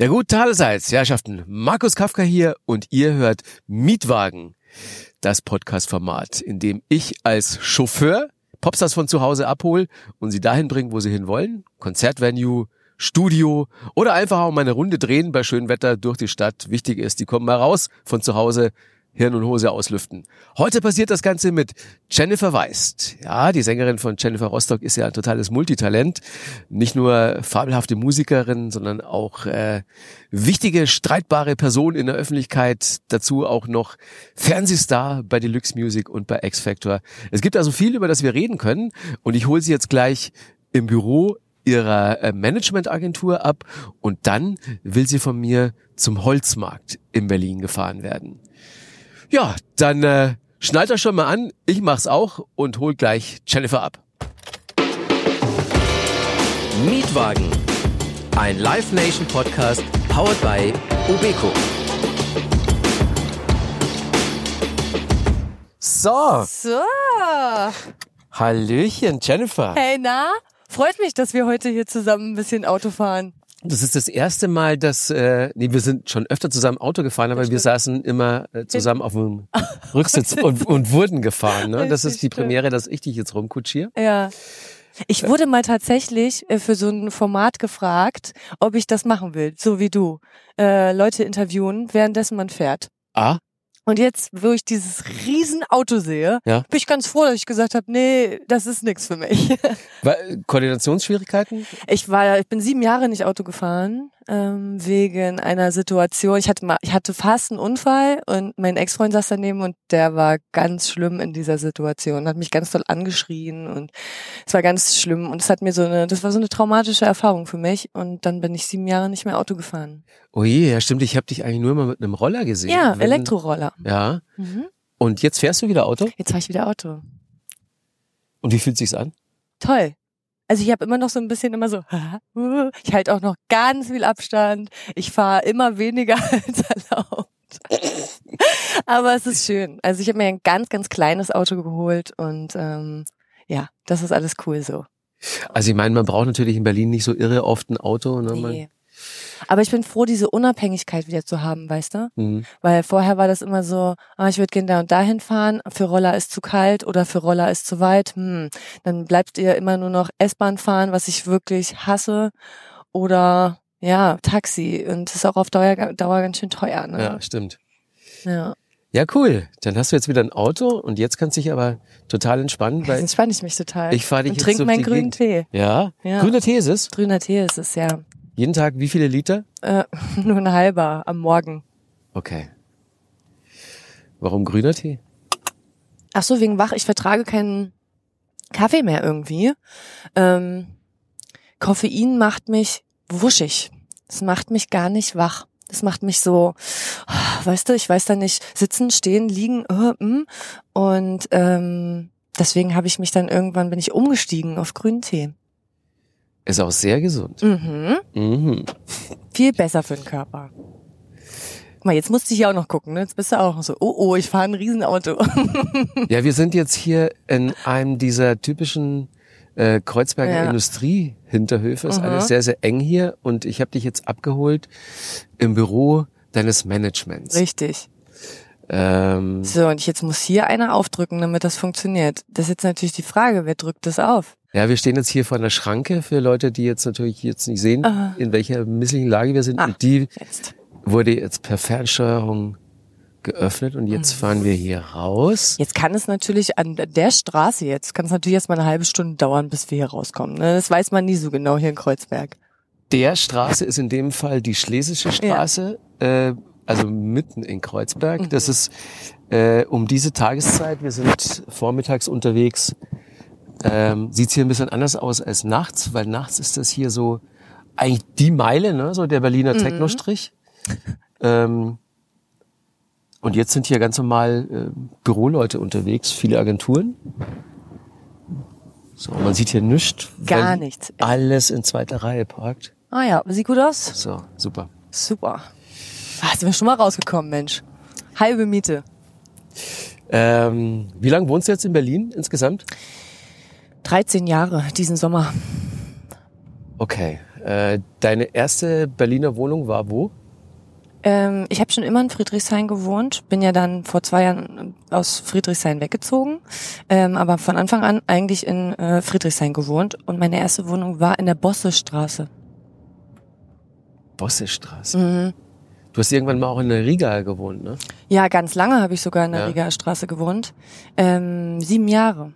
Ja gut, allerseits, Herrschaften. Markus Kafka hier und ihr hört Mietwagen, das Podcast-Format, in dem ich als Chauffeur Popstars von zu Hause abhole und sie dahin bringe, wo sie hinwollen. Konzertvenue, Studio oder einfach auch mal eine Runde drehen bei schönem Wetter durch die Stadt. Wichtig ist, die kommen mal raus von zu Hause, Hirn und Hose auslüften. Heute passiert das Ganze mit Jennifer Weist. Ja, die Sängerin von Jennifer Rostock ist ja ein totales Multitalent. Nicht nur fabelhafte Musikerin, sondern auch äh, wichtige, streitbare Person in der Öffentlichkeit. Dazu auch noch Fernsehstar bei Deluxe Music und bei X Factor. Es gibt also viel, über das wir reden können. Und ich hole sie jetzt gleich im Büro ihrer äh, Managementagentur ab und dann will sie von mir zum Holzmarkt in Berlin gefahren werden. Ja, dann äh, schnallt euch schon mal an. Ich mach's auch und hol gleich Jennifer ab. Mietwagen. Ein Live Nation Podcast powered by Ubeco. So, So. Hallöchen, Jennifer. Hey, na? Freut mich, dass wir heute hier zusammen ein bisschen Auto fahren. Das ist das erste Mal, dass, äh, nee, wir sind schon öfter zusammen Auto gefahren, aber wir saßen immer äh, zusammen auf dem Rücksitz und, und wurden gefahren. Ne? Das ist die. Premiere, dass ich dich jetzt rumkutschiere. Ja. Ich wurde mal tatsächlich äh, für so ein Format gefragt, ob ich das machen will, so wie du. Äh, Leute interviewen, währenddessen man fährt. Ah, Und jetzt, wo ich dieses riesen Auto sehe, Ja. bin ich ganz froh, dass ich gesagt habe, nee, das ist nichts für mich. Weil- Koordinationsschwierigkeiten? Ich war, ich bin sieben Jahre nicht Auto gefahren ähm, wegen einer Situation. Ich hatte mal, ich hatte fast einen Unfall und mein Ex-Freund saß daneben und der war ganz schlimm in dieser Situation, hat mich ganz doll angeschrien und es war ganz schlimm und es hat mir so eine, das war so eine traumatische Erfahrung für mich und dann bin ich sieben Jahre nicht mehr Auto gefahren. Oh je, ja stimmt, ich habe dich eigentlich nur immer mit einem Roller gesehen. Ja, Wenn- Elektroroller. Ja. Mhm. Und jetzt fährst du wieder Auto? Jetzt fahre ich wieder Auto. Und wie fühlt sich's an? Toll. Also ich habe immer noch so ein bisschen immer so, ich halte auch noch ganz viel Abstand. Ich fahre immer weniger als erlaubt. Aber es ist schön. Also ich habe mir ein ganz, ganz kleines Auto geholt und ähm, ja, das ist alles cool so. Also ich meine, man braucht natürlich in Berlin nicht so irre oft ein Auto. Ne? Man, Nee. Aber ich bin froh, diese Unabhängigkeit wieder zu haben, weißt du? Mhm. Weil vorher war das immer so, ah, ich würde gerne da und dahin fahren, für Roller ist zu kalt oder für Roller ist zu weit. Hm, dann bleibt ihr immer nur noch S-Bahn fahren, was ich wirklich hasse. Oder ja, Taxi. Und das ist auch auf Dauer, Dauer ganz schön teuer. Ne? ja, stimmt. ja. Ja, cool. Dann hast du jetzt wieder ein Auto und jetzt kannst du dich aber total entspannen, Jetzt weil entspanne ich mich total. ich fahre dich und jetzt trinke durch meinen grünen Gegend. Tee. Ja? Ja. Grüner Tee ist es. Grüner Tee ist es, ja. Jeden Tag wie viele Liter? Äh, nur ein halber am Morgen. Okay. Warum grüner Tee? Ach so, wegen wach. Ich vertrage keinen Kaffee mehr irgendwie. Ähm, Koffein macht mich wuschig. Es macht mich gar nicht wach. Das macht mich so, weißt du, ich weiß da nicht, sitzen, stehen, liegen, äh, mm. und ähm, deswegen habe ich mich dann irgendwann bin ich umgestiegen auf grünen Tee. Ist auch sehr gesund. Mhm. Mhm. Viel besser für den Körper. Guck mal, jetzt musste ich ja auch noch gucken, ne? Jetzt bist du auch noch so, oh oh, ich fahre ein Riesenauto. Ja, wir sind jetzt hier in einem dieser typischen äh, Kreuzberger Ja. Industriehinterhöfe. Ist Mhm. alles sehr, sehr eng hier und ich habe dich jetzt abgeholt im Büro deines Managements. Richtig. Ähm, So, und jetzt muss hier einer aufdrücken, damit das funktioniert. Das ist jetzt natürlich die Frage, wer drückt das auf? ja, wir stehen jetzt hier vor einer Schranke für Leute, die jetzt natürlich jetzt nicht sehen, Aha. in welcher misslichen Lage wir sind. Ah. Und die Jetzt. wurde jetzt per Fernsteuerung geöffnet und jetzt Mhm. fahren wir hier raus. Jetzt kann es natürlich an der Straße jetzt, kann es natürlich erst mal eine halbe Stunde dauern, bis wir hier rauskommen. Ne? Das weiß man nie so genau hier in Kreuzberg. Der Straße ist in dem Fall die Schlesische Straße, äh, also mitten in Kreuzberg. Mhm. Das ist äh, um diese Tageszeit, wir sind vormittags unterwegs, ähm, sieht's hier ein bisschen anders aus als nachts, weil nachts ist das hier so eigentlich die Meile, ne, so der Berliner Mhm. Technostrich. Ähm, und jetzt sind hier ganz normal äh, Büroleute unterwegs, viele Agenturen. So, man sieht hier nichts. Gar nichts. Alles in zweiter Reihe parkt. Ah ja, sieht gut aus. So, super. Super. Ah, sind wir schon mal rausgekommen, Mensch. Halbe Miete. Ähm, wie lange wohnst du jetzt in Berlin insgesamt? 13 Jahre diesen Sommer. Okay. Äh, deine erste Berliner Wohnung war wo? Ähm, ich habe schon immer in Friedrichshain gewohnt, bin ja dann vor zwei Jahren aus Friedrichshain weggezogen, ähm, aber von Anfang an eigentlich in äh, Friedrichshain gewohnt und meine erste Wohnung war in der Bossestraße. Bossestraße. Mhm. Du hast irgendwann mal auch in der Riga gewohnt, ne? Ja, ganz lange habe ich sogar in der Ja. Rigaer Straße gewohnt. Ähm, sieben Jahre.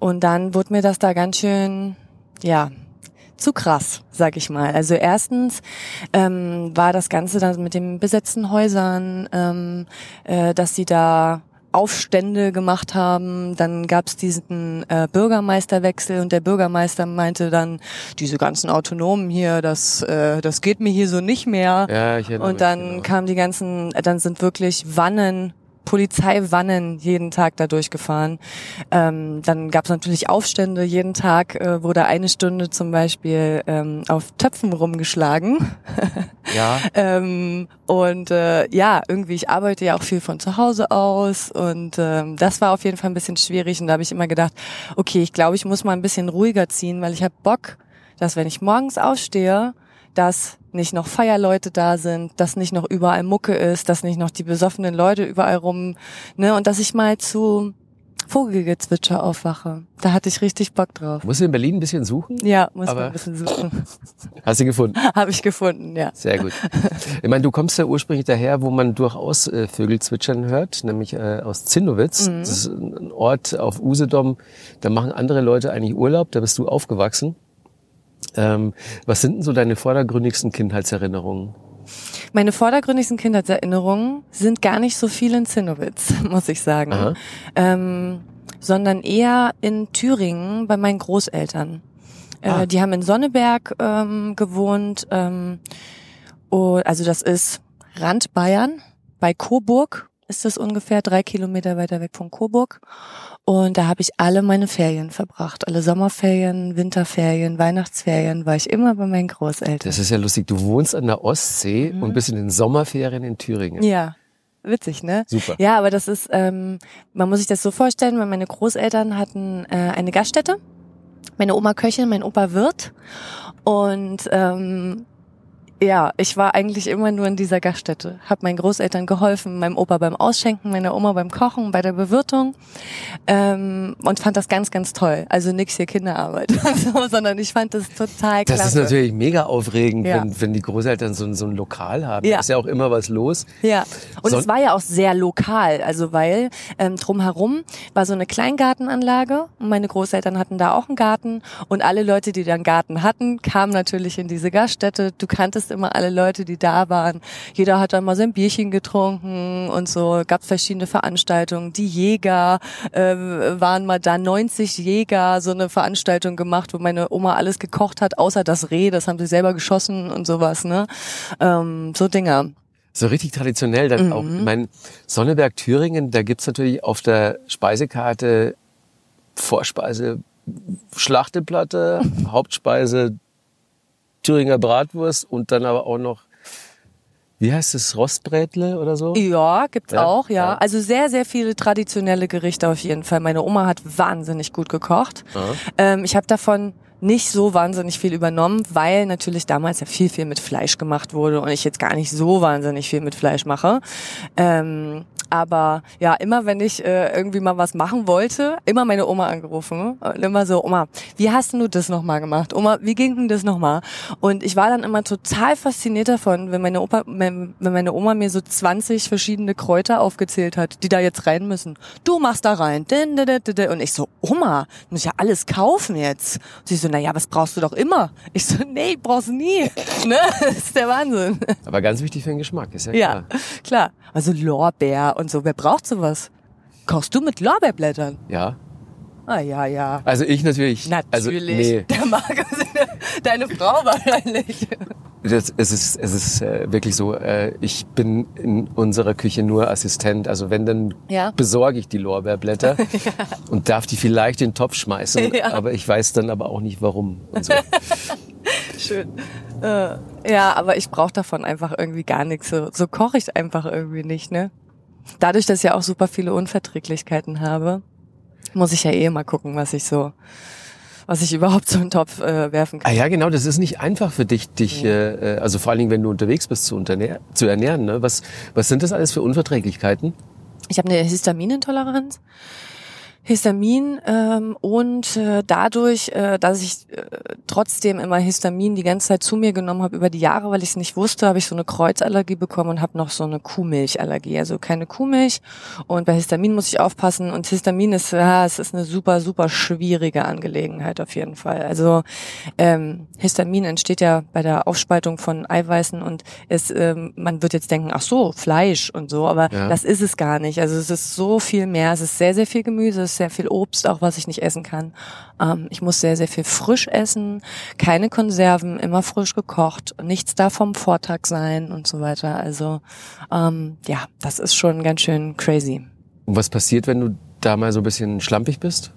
Und dann wurde mir das da ganz schön, ja, zu krass, sag ich mal. Also erstens ähm, war das Ganze dann mit den besetzten Häusern, ähm, äh, dass sie da Aufstände gemacht haben. Dann gab es diesen äh, Bürgermeisterwechsel und der Bürgermeister meinte dann, diese ganzen Autonomen hier, das, äh, das geht mir hier so nicht mehr. Ja, ich Und dann genau. kamen die ganzen, dann sind wirklich Wannen, Polizeiwannen jeden Tag da durchgefahren. Ähm, dann gab es natürlich Aufstände. Jeden Tag äh, wurde eine Stunde zum Beispiel ähm, auf Töpfen rumgeschlagen. Ja, ähm, und äh, ja, irgendwie, ich arbeite ja auch viel von zu Hause aus und ähm, das war auf jeden Fall ein bisschen schwierig und da habe ich immer gedacht, okay, ich glaube, ich muss mal ein bisschen ruhiger ziehen, weil ich habe Bock, dass wenn ich morgens aufstehe, dass nicht noch Feierleute da sind, dass nicht noch überall Mucke ist, dass nicht noch die besoffenen Leute überall rum, ne, und dass ich mal zu Vogelgezwitscher aufwache. Da hatte ich richtig Bock drauf. musst du in Berlin ein bisschen suchen? Ja, muss man ein bisschen suchen. Hast du gefunden? Habe ich gefunden, ja. Sehr gut. Ich meine, du kommst ja ursprünglich daher, wo man durchaus äh, Vögel zwitschern hört, nämlich äh, aus Zinnowitz. Mhm. Das ist ein Ort auf Usedom, da machen andere Leute eigentlich Urlaub, da bist du aufgewachsen. Ähm, was sind denn so deine vordergründigsten Kindheitserinnerungen? Meine vordergründigsten Kindheitserinnerungen sind gar nicht so viel in Zinnowitz, muss ich sagen, ähm, sondern eher in Thüringen bei meinen Großeltern. Ah. Äh, die haben in Sonneberg ähm, gewohnt, ähm, und, also das ist Rand Bayern, bei Coburg ist das ungefähr drei Kilometer weiter weg von Coburg. Und da habe ich alle meine Ferien verbracht. Alle Sommerferien, Winterferien, Weihnachtsferien war ich immer bei meinen Großeltern. Das ist ja lustig. Du wohnst an der Ostsee und bist in den Sommerferien in Thüringen. Mhm. Ja, witzig, ne? Super. Ja, aber das ist, ähm, man muss sich das so vorstellen, weil meine Großeltern hatten äh, eine Gaststätte. Meine Oma Köchin, mein Opa Wirt. Und ähm, ja, ich war eigentlich immer nur in dieser Gaststätte. Hab meinen Großeltern geholfen, meinem Opa beim Ausschenken, meiner Oma beim Kochen, bei der Bewirtung ähm, und fand das ganz, ganz toll. Also nix hier Kinderarbeit, so, sondern ich fand das total klasse. Das ist natürlich mega aufregend, Ja. wenn, wenn die Großeltern so, ein- so ein Lokal haben. Ja. Da ist ja auch immer was los. Ja, und Son- es war ja auch sehr lokal, also weil ähm, drumherum war so eine Kleingartenanlage und meine Großeltern hatten da auch einen Garten und alle Leute, die da einen Garten hatten, kamen natürlich in diese Gaststätte. Du kanntest immer alle Leute, die da waren. Jeder hat dann mal sein Bierchen getrunken und so. Gab verschiedene Veranstaltungen. Die Jäger äh, waren mal da, 90 Jäger, so eine Veranstaltung gemacht, wo meine Oma alles gekocht hat, außer das Reh, das haben sie selber geschossen und sowas, ne? Ähm, so Dinger. So richtig traditionell dann auch. Mhm. Ich mein Sonneberg Thüringen, da gibt's natürlich auf der Speisekarte Vorspeise Schlachteplatte, Hauptspeise Thüringer Bratwurst und dann aber auch noch, wie heißt es, Rostbrätle oder so? Ja, gibt's Ja, auch, ja. ja. Also sehr, sehr viele traditionelle Gerichte auf jeden Fall. Meine Oma hat wahnsinnig gut gekocht. Ähm, ich habe davon nicht so wahnsinnig viel übernommen, weil natürlich damals ja viel, viel mit Fleisch gemacht wurde und ich jetzt gar nicht so wahnsinnig viel mit Fleisch mache. Ähm, aber ja, immer wenn ich äh, irgendwie mal was machen wollte, immer meine Oma angerufen und immer so, Oma, wie hast denn du das nochmal gemacht? Oma, wie ging denn das nochmal? Und ich war dann immer total fasziniert davon, wenn meine Opa, wenn meine Oma mir so 20 verschiedene Kräuter aufgezählt hat, die da jetzt rein müssen. Du machst da rein. Und ich so, Oma, muss ich ja alles kaufen jetzt. Und sie so, na ja, was brauchst du doch immer? Ich so, nee, ich brauch's nie. ne? Das ist der Wahnsinn. Aber ganz wichtig für den Geschmack, ist ja Ja, klar. klar. Also Lorbeer und so. Wer braucht sowas? Kochst du mit Lorbeerblättern? Ja. Ah, ja, ja. Also ich natürlich. Natürlich. Also, nee, Der Markus, deine Frau wahrscheinlich. das, es ist, es ist äh, wirklich so, äh, ich bin in unserer Küche nur Assistent. Also wenn, dann Ja. besorge ich die Lorbeerblätter und darf die vielleicht in den Topf schmeißen. Ja. Aber ich weiß dann aber auch nicht warum. So. Schön. Äh, ja, aber ich brauche davon einfach irgendwie gar nichts. So, so koche ich einfach irgendwie nicht, ne? Dadurch, dass ich ja auch super viele Unverträglichkeiten habe, muss ich ja eh mal gucken, was ich so, was ich überhaupt so in den Topf äh, werfen kann. Ah ja, genau, das ist nicht einfach für dich, dich, äh, äh, also vor allen Dingen, wenn du unterwegs bist, zu, unternähr zu ernähren. Ne? Was, was sind das alles für Unverträglichkeiten? Ich habe eine Histaminintoleranz. Histamin ähm, und äh, dadurch, äh, dass ich äh, trotzdem immer Histamin die ganze Zeit zu mir genommen habe über die Jahre, weil ich es nicht wusste, habe ich so eine Kreuzallergie bekommen und habe noch so eine Kuhmilchallergie, also keine Kuhmilch. Und bei Histamin muss ich aufpassen und Histamin ist, ja, es ist eine super, super schwierige Angelegenheit auf jeden Fall. Also ähm, Histamin entsteht ja bei der Aufspaltung von Eiweißen und es, ähm, man wird jetzt denken, ach so, Fleisch und so, aber Ja. das ist es gar nicht. Also es ist so viel mehr. Es ist sehr, sehr viel Gemüse, sehr viel Obst, auch was ich nicht essen kann. Ähm, ich muss sehr, sehr viel frisch essen, keine Konserven, immer frisch gekocht, nichts da vom Vortag sein und so weiter. Also ähm, ja, das ist schon ganz schön crazy. Und was passiert, wenn du da mal so ein bisschen schlampig bist?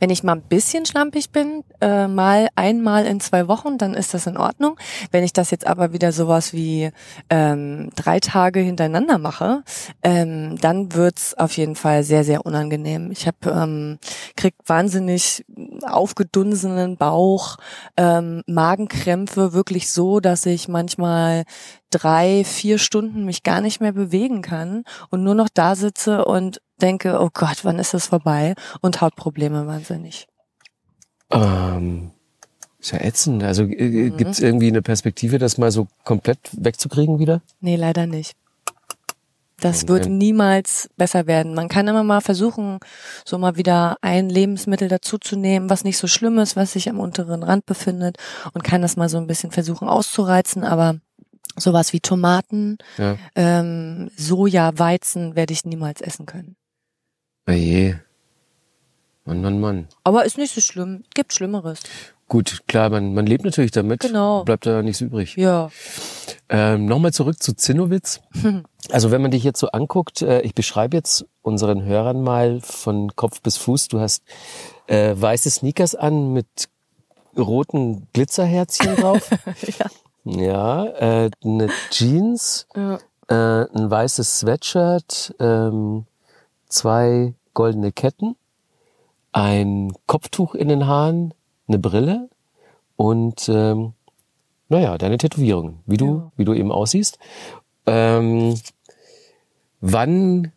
Wenn ich mal ein bisschen schlampig bin, äh, mal einmal in zwei Wochen, dann ist das in Ordnung. Wenn ich das jetzt aber wieder sowas wie ähm, drei Tage hintereinander mache, ähm, dann wird's auf jeden Fall sehr, sehr unangenehm. Ich habe ähm, krieg wahnsinnig aufgedunsenen Bauch, ähm, Magenkrämpfe, wirklich so, dass ich manchmal drei, vier Stunden mich gar nicht mehr bewegen kann und nur noch da sitze und denke, oh Gott, wann ist das vorbei? Und Hautprobleme wahnsinnig. Ähm, ist ja ätzend. Also äh, Mhm. gibt's irgendwie eine Perspektive, das mal so komplett wegzukriegen wieder? Nee, leider nicht. Das Okay. wird niemals besser werden. Man kann immer mal versuchen, so mal wieder ein Lebensmittel dazuzunehmen, was nicht so schlimm ist, was sich am unteren Rand befindet und kann das mal so ein bisschen versuchen auszureizen, aber sowas wie Tomaten, Ja. ähm, Soja, Weizen werde ich niemals essen können. Oje. Mann, Mann, Mann. Aber ist nicht so schlimm. Gibt Schlimmeres. Gut, klar, man, man lebt natürlich damit. Genau. Bleibt da nichts übrig. Ja. Ähm, Nochmal zurück zu Zinnowitz. Also wenn man dich jetzt so anguckt, äh, ich beschreibe jetzt unseren Hörern mal von Kopf bis Fuß. Du hast äh, weiße Sneakers an mit roten Glitzerherzchen drauf. ja. ja, äh, eine Jeans, ja. äh, ein weißes Sweatshirt, ähm, zwei goldene Ketten, ein Kopftuch in den Haaren, eine Brille und ähm, naja, deine Tätowierung, wie du, Ja. wie du eben aussiehst. Ähm, wann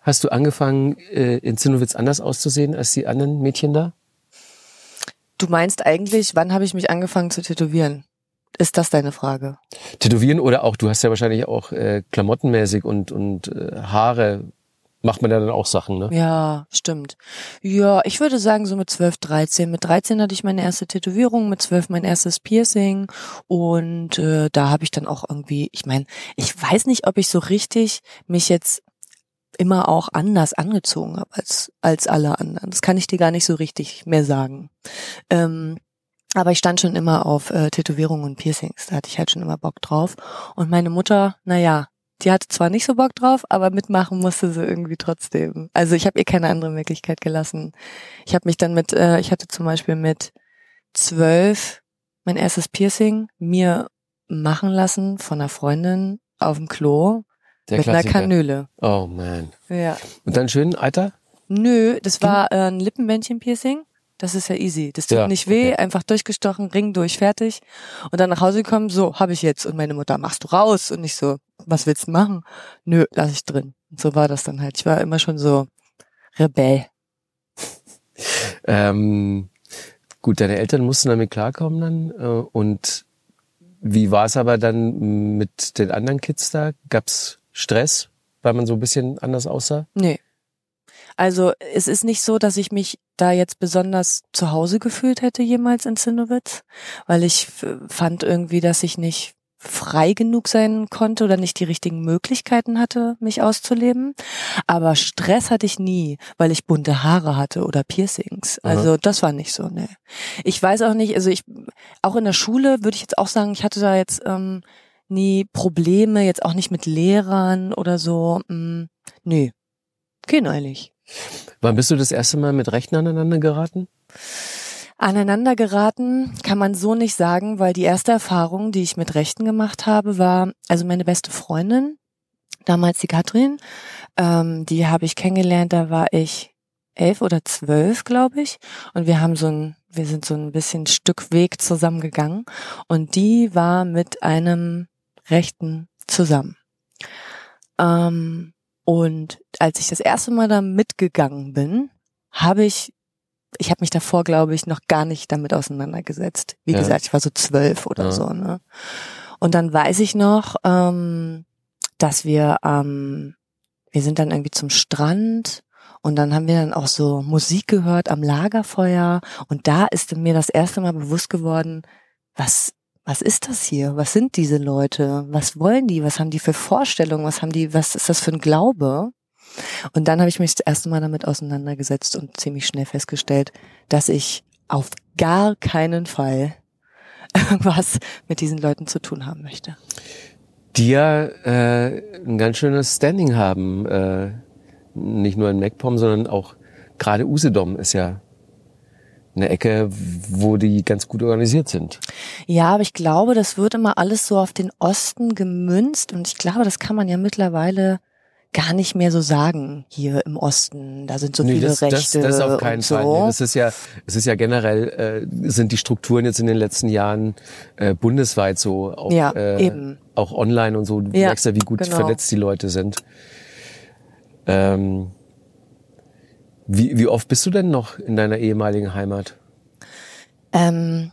hast du angefangen, äh, in Zinnowitz anders auszusehen als die anderen Mädchen da? Du meinst eigentlich, wann habe ich mich angefangen zu tätowieren? Ist das deine Frage? Tätowieren oder auch, du hast ja wahrscheinlich auch äh, klamottenmäßig und, und äh, Haare, macht man ja dann auch Sachen, ne? Ja, stimmt. Ja, ich würde sagen so mit 12, 13. Mit 13 hatte ich meine erste Tätowierung, mit 12 mein erstes Piercing und äh, da habe ich dann auch irgendwie, ich meine, ich weiß nicht, ob ich so richtig mich jetzt immer auch anders angezogen habe als als alle anderen. Das kann ich dir gar nicht so richtig mehr sagen. Ähm, aber ich stand schon immer auf äh, Tätowierungen und Piercings. Da hatte ich halt schon immer Bock drauf. Und meine Mutter, naja, die hatte zwar nicht so Bock drauf, aber mitmachen musste sie irgendwie trotzdem. Also ich habe ihr keine andere Möglichkeit gelassen. Ich habe mich dann mit, äh, ich hatte zum Beispiel mit zwölf mein erstes Piercing mir machen lassen von einer Freundin auf dem Klo Der mit einer Klassiker. Kanüle. Oh man. Ja. Und dann schön, Alter? Nö, das war äh, ein Lippenbändchen-Piercing. Das ist ja easy. Das tut Ja, nicht weh, okay. einfach durchgestochen, Ring durch, fertig. Und dann nach Hause gekommen, so, habe ich jetzt. Und meine Mutter, machst du raus? Und ich so, was willst du machen? Nö, lass ich drin. Und so war das dann halt. Ich war immer schon so Rebell. Ähm, gut, deine Eltern mussten damit klarkommen dann. Äh, und wie war es aber dann mit den anderen Kids da? Gab's Stress, weil man so ein bisschen anders aussah? Nee. Also es ist nicht so, dass ich mich da jetzt besonders zu Hause gefühlt hätte jemals in Zinnowitz, weil ich fand irgendwie, dass ich nicht frei genug sein konnte oder nicht die richtigen Möglichkeiten hatte, mich auszuleben. Aber Stress hatte ich nie, weil ich bunte Haare hatte oder Piercings. Aha. Also das war nicht so, ne. Ich weiß auch nicht, also ich, auch in der Schule würde ich jetzt auch sagen, ich hatte da jetzt ähm, nie Probleme, jetzt auch nicht mit Lehrern oder so. Mm, nee, gehen eigentlich. Wann bist du das erste Mal mit Rechten aneinander geraten? Aneinander geraten kann man so nicht sagen, weil die erste Erfahrung, die ich mit Rechten gemacht habe, war, also meine beste Freundin, damals die Katrin, ähm, die habe ich kennengelernt, da war ich elf oder zwölf, glaube ich. Und wir haben so ein, wir sind so ein bisschen Stück Weg zusammengegangen. Und die war mit einem Rechten zusammen. Ähm, und als ich das erste Mal da mitgegangen bin, habe ich, ich habe mich davor, glaube ich, noch gar nicht damit auseinandergesetzt. Wie Ja. gesagt, ich war so zwölf oder Ja. so. Ne? Und dann weiß ich noch, ähm, dass wir, ähm, wir sind dann irgendwie zum Strand und dann haben wir dann auch so Musik gehört am Lagerfeuer und da ist mir das erste Mal bewusst geworden, was was ist das hier? Was sind diese Leute? Was wollen die? Was haben die für Vorstellungen? Was haben die? Was ist das für ein Glaube? Und dann habe ich mich das erste Mal damit auseinandergesetzt und ziemlich schnell festgestellt, dass ich auf gar keinen Fall was mit diesen Leuten zu tun haben möchte. Die ja äh, ein ganz schönes Standing haben. Äh, nicht nur in MacPom, sondern auch gerade Usedom ist ja eine Ecke, wo die ganz gut organisiert sind. Ja, aber ich glaube, das wird immer alles so auf den Osten gemünzt und ich glaube, das kann man ja mittlerweile gar nicht mehr so sagen hier im Osten. Da sind so Nee, viele das, das, Rechte das auf keinen so. Fall. Nee, das ist ja, es ist ja generell äh, sind die Strukturen jetzt in den letzten Jahren äh, bundesweit so, auch, Ja, äh, eben. auch online und so. Du Ja, merkst ja, wie gut genau. vernetzt die Leute sind. Ähm, wie, wie oft bist du denn noch in deiner ehemaligen Heimat? Ähm,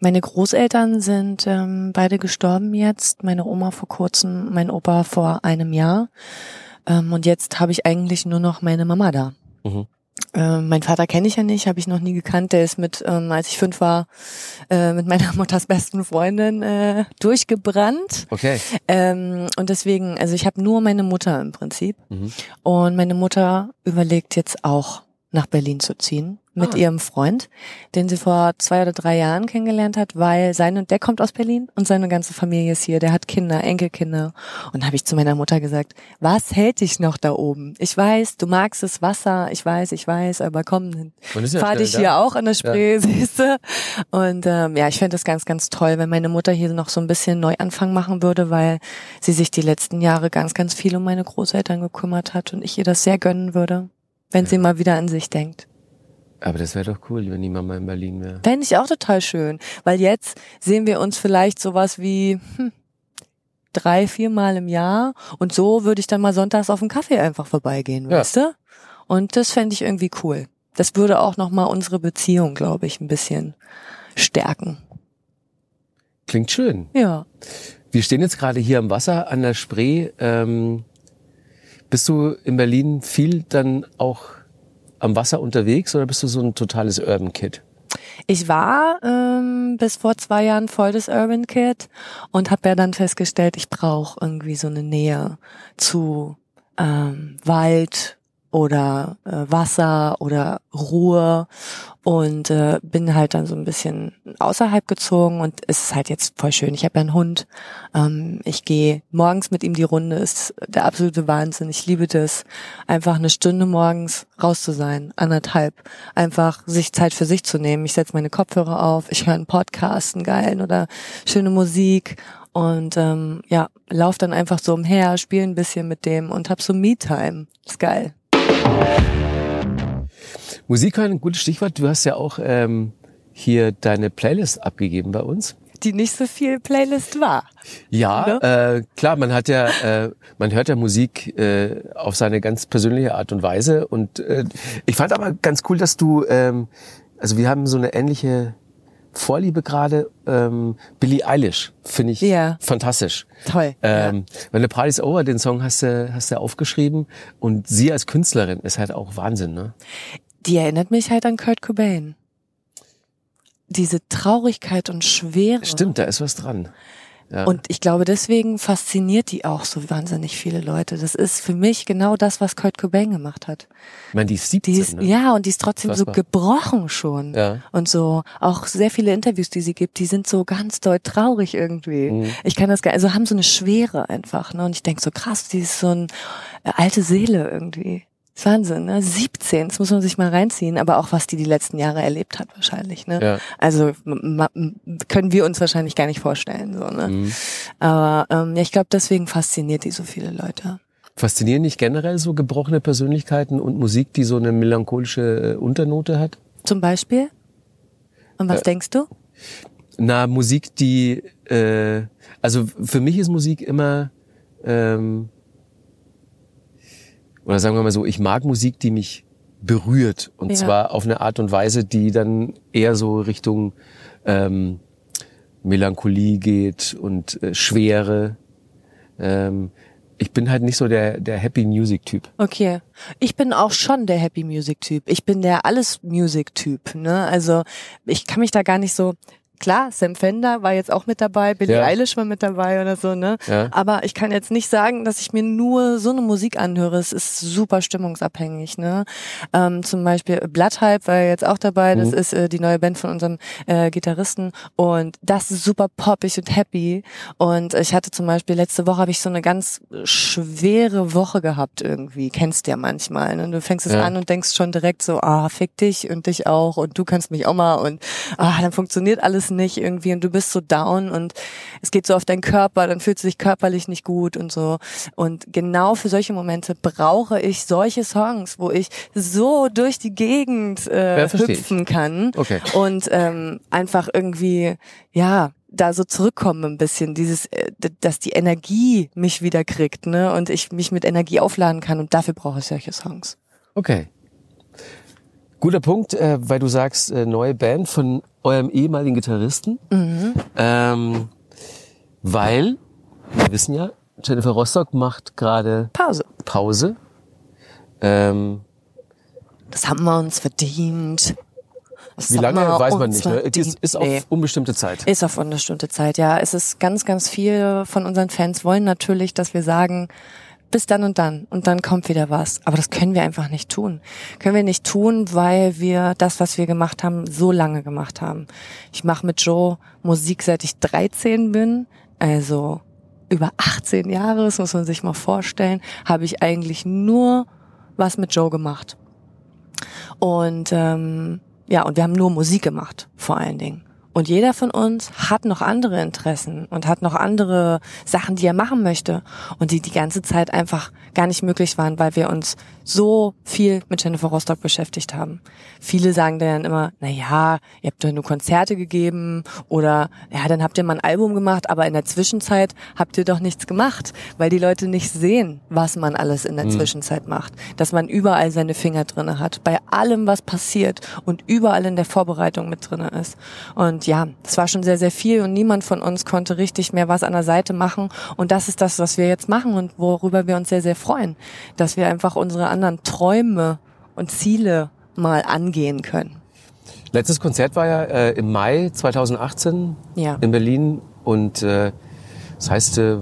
meine Großeltern sind ähm, beide gestorben jetzt. Meine Oma vor kurzem, mein Opa vor einem Jahr. Ähm, und jetzt habe ich eigentlich nur noch meine Mama da. Mhm. Ähm, mein Vater kenne ich ja nicht, habe ich noch nie gekannt. Der ist mit, ähm, als ich fünf war, äh, mit meiner Mutters besten Freundin äh, durchgebrannt. Okay. Ähm, und deswegen, also ich habe nur meine Mutter im Prinzip. Mhm. Und meine Mutter überlegt jetzt auch nach Berlin zu ziehen mit Ah. ihrem Freund, den sie vor zwei oder drei Jahren kennengelernt hat, weil sein und der kommt aus Berlin und seine ganze Familie ist hier. Der hat Kinder, Enkelkinder. Und habe ich zu meiner Mutter gesagt, was hält dich noch da oben? Ich weiß, du magst das Wasser, ich weiß, ich weiß, aber komm, ja fahr dich da. hier auch an der Spree, siehst du? Und ähm, ja, ich fände das ganz, ganz toll, wenn meine Mutter hier noch so ein bisschen Neuanfang machen würde, weil sie sich die letzten Jahre ganz, ganz viel um meine Großeltern gekümmert hat und ich ihr das sehr gönnen würde, wenn sie mal wieder an sich denkt. Aber das wäre doch cool, wenn die Mama in Berlin wäre. Fände ich auch total schön, weil jetzt sehen wir uns vielleicht sowas wie hm, drei, viermal im Jahr und so würde ich dann mal sonntags auf einen Kaffee einfach vorbeigehen, Ja. weißt du? Und das fände ich irgendwie cool. Das würde auch nochmal unsere Beziehung, glaube ich, ein bisschen stärken. Klingt schön. Ja. Wir stehen jetzt gerade hier am Wasser an der Spree. Ähm, bist du in Berlin viel dann auch am Wasser unterwegs oder bist du so ein totales Urban Kid? Ich war ähm, bis vor zwei Jahren voll das Urban Kid und habe ja dann festgestellt, ich brauche irgendwie so eine Nähe zu ähm, Wald oder äh, Wasser oder Ruhe und äh, bin halt dann so ein bisschen außerhalb gezogen und es ist halt jetzt voll schön. Ich habe ja einen Hund. Ähm, ich gehe morgens mit ihm die Runde, ist der absolute Wahnsinn. Ich liebe das, einfach eine Stunde morgens raus zu sein, anderthalb, einfach sich Zeit für sich zu nehmen. Ich setze meine Kopfhörer auf, ich höre einen Podcast, einen geilen oder schöne Musik und ähm, ja, lauf dann einfach so umher, spiele ein bisschen mit dem und hab so Me-Time. Ist geil. Musik hören, ein gutes Stichwort. Du hast ja auch ähm, hier deine Playlist abgegeben bei uns. Die nicht so viel Playlist war. Ja, äh, klar, man hat ja, äh, man hört ja Musik äh, auf seine ganz persönliche Art und Weise. Und äh, ich fand aber ganz cool, dass du, ähm, also wir haben so eine ähnliche Vorliebe gerade. Ähm, Billie Eilish finde ich Ja. fantastisch. Toll. Ähm, Wenn the Party's Over, den Song hast du, hast du aufgeschrieben. Und sie als Künstlerin ist halt auch Wahnsinn, ne? Die erinnert mich halt an Kurt Cobain. Diese Traurigkeit und Schwere. Stimmt, da ist was dran. Ja. Und ich glaube, deswegen fasziniert die auch so wahnsinnig viele Leute. Das ist für mich genau das, was Kurt Cobain gemacht hat. ich meine, die ist 17, Die ist, ne? ja, und die ist trotzdem so gebrochen schon. Ja. Und so, auch sehr viele Interviews, die sie gibt, die sind so ganz doll traurig irgendwie. Mhm. Ich kann das gar, also haben so eine Schwere einfach, ne? Und ich denk so krass, die ist so eine alte Seele irgendwie. Wahnsinn, ne? 17, das muss man sich mal reinziehen, aber auch was die die letzten Jahre erlebt hat wahrscheinlich, ne? Ja. Also können wir uns wahrscheinlich gar nicht vorstellen, so, ne? Mhm. Aber ähm, ja, ich glaube, deswegen fasziniert die so viele Leute. Faszinieren nicht generell so gebrochene Persönlichkeiten und Musik, die so eine melancholische äh, Unternote hat? Zum Beispiel? Und was Äh, denkst du? Na, Musik, die, äh, also für mich ist Musik immer, ähm, oder sagen wir mal so, ich mag Musik, die mich berührt. Und Ja. zwar auf eine Art und Weise, die dann eher so Richtung ähm, Melancholie geht und äh, Schwere. Ähm, ich bin halt nicht so der, der Happy Music Typ. Okay. Ich bin auch schon der Happy Music Typ. Ich bin der Alles Music Typ, ne? Also, ich kann mich da gar nicht so Klar, Sam Fender war jetzt auch mit dabei, Billie Ja. Eilish war mit dabei oder so, ne? Ja. Aber ich kann jetzt nicht sagen, dass ich mir nur so eine Musik anhöre. Es ist super stimmungsabhängig, ne? Ähm, zum Beispiel Bloodhype war jetzt auch dabei. Das Mhm. ist äh, die neue Band von unserem äh, Gitarristen und das ist super poppig und happy. Und ich hatte zum Beispiel letzte Woche habe ich so eine ganz schwere Woche gehabt irgendwie. Kennst du ja manchmal. Ne? Du fängst es Ja. an und denkst schon direkt so, ah, fick dich und dich auch und du kannst mich auch mal und ah, dann funktioniert alles nicht irgendwie und du bist so down und es geht so auf deinen Körper, dann fühlst du dich körperlich nicht gut und so. Und genau für solche Momente brauche ich solche Songs, wo ich so durch die Gegend äh, Ja, versteh ich. hüpfen kann Okay. und ähm, einfach irgendwie, ja, da so zurückkommen ein bisschen, dieses, äh, dass die Energie mich wieder kriegt, ne, und ich mich mit Energie aufladen kann und dafür brauche ich solche Songs. Okay. Guter Punkt, äh, weil du sagst, äh, neue Band von eurem ehemaligen Gitarristen. Ähm, weil, wir wissen ja, Jennifer Rostock macht gerade Pause. Pause. Ähm, Das haben wir uns verdient. Das wie lange, weiß man nicht. Ne? Ist, ist auf Nee. unbestimmte Zeit. Ist auf unbestimmte Zeit, ja. Es ist ganz, ganz viel von unseren Fans wollen natürlich, dass wir sagen, bis dann und dann und dann kommt wieder was. Aber das können wir einfach nicht tun. Können wir nicht tun, weil wir das, was wir gemacht haben, so lange gemacht haben. Ich mache mit Joe Musik, seit ich 13 bin. Also über 18 Jahre, das muss man sich mal vorstellen, habe ich eigentlich nur was mit Joe gemacht. Und ähm, ja, und wir haben nur Musik gemacht, vor allen Dingen. Und jeder von uns hat noch andere Interessen und hat noch andere Sachen, die er machen möchte und die die ganze Zeit einfach gar nicht möglich waren, weil wir uns so viel mit Jennifer Rostock beschäftigt haben. Viele sagen dann immer, na ja, ihr habt doch nur Konzerte gegeben oder ja, dann habt ihr mal ein Album gemacht, aber in der Zwischenzeit habt ihr doch nichts gemacht, weil die Leute nicht sehen, was man alles in der Zwischenzeit macht, dass man überall seine Finger drinne hat, bei allem, was passiert und überall in der Vorbereitung mit drinne ist. Und ja, es war schon sehr, sehr viel und niemand von uns konnte richtig mehr was an der Seite machen. Und das ist das, was wir jetzt machen und worüber wir uns sehr, sehr freuen, dass wir einfach unsere anderen Träume und Ziele mal angehen können. Letztes Konzert war ja äh, im Mai 2018 Ja. in Berlin und äh, das heißt, äh,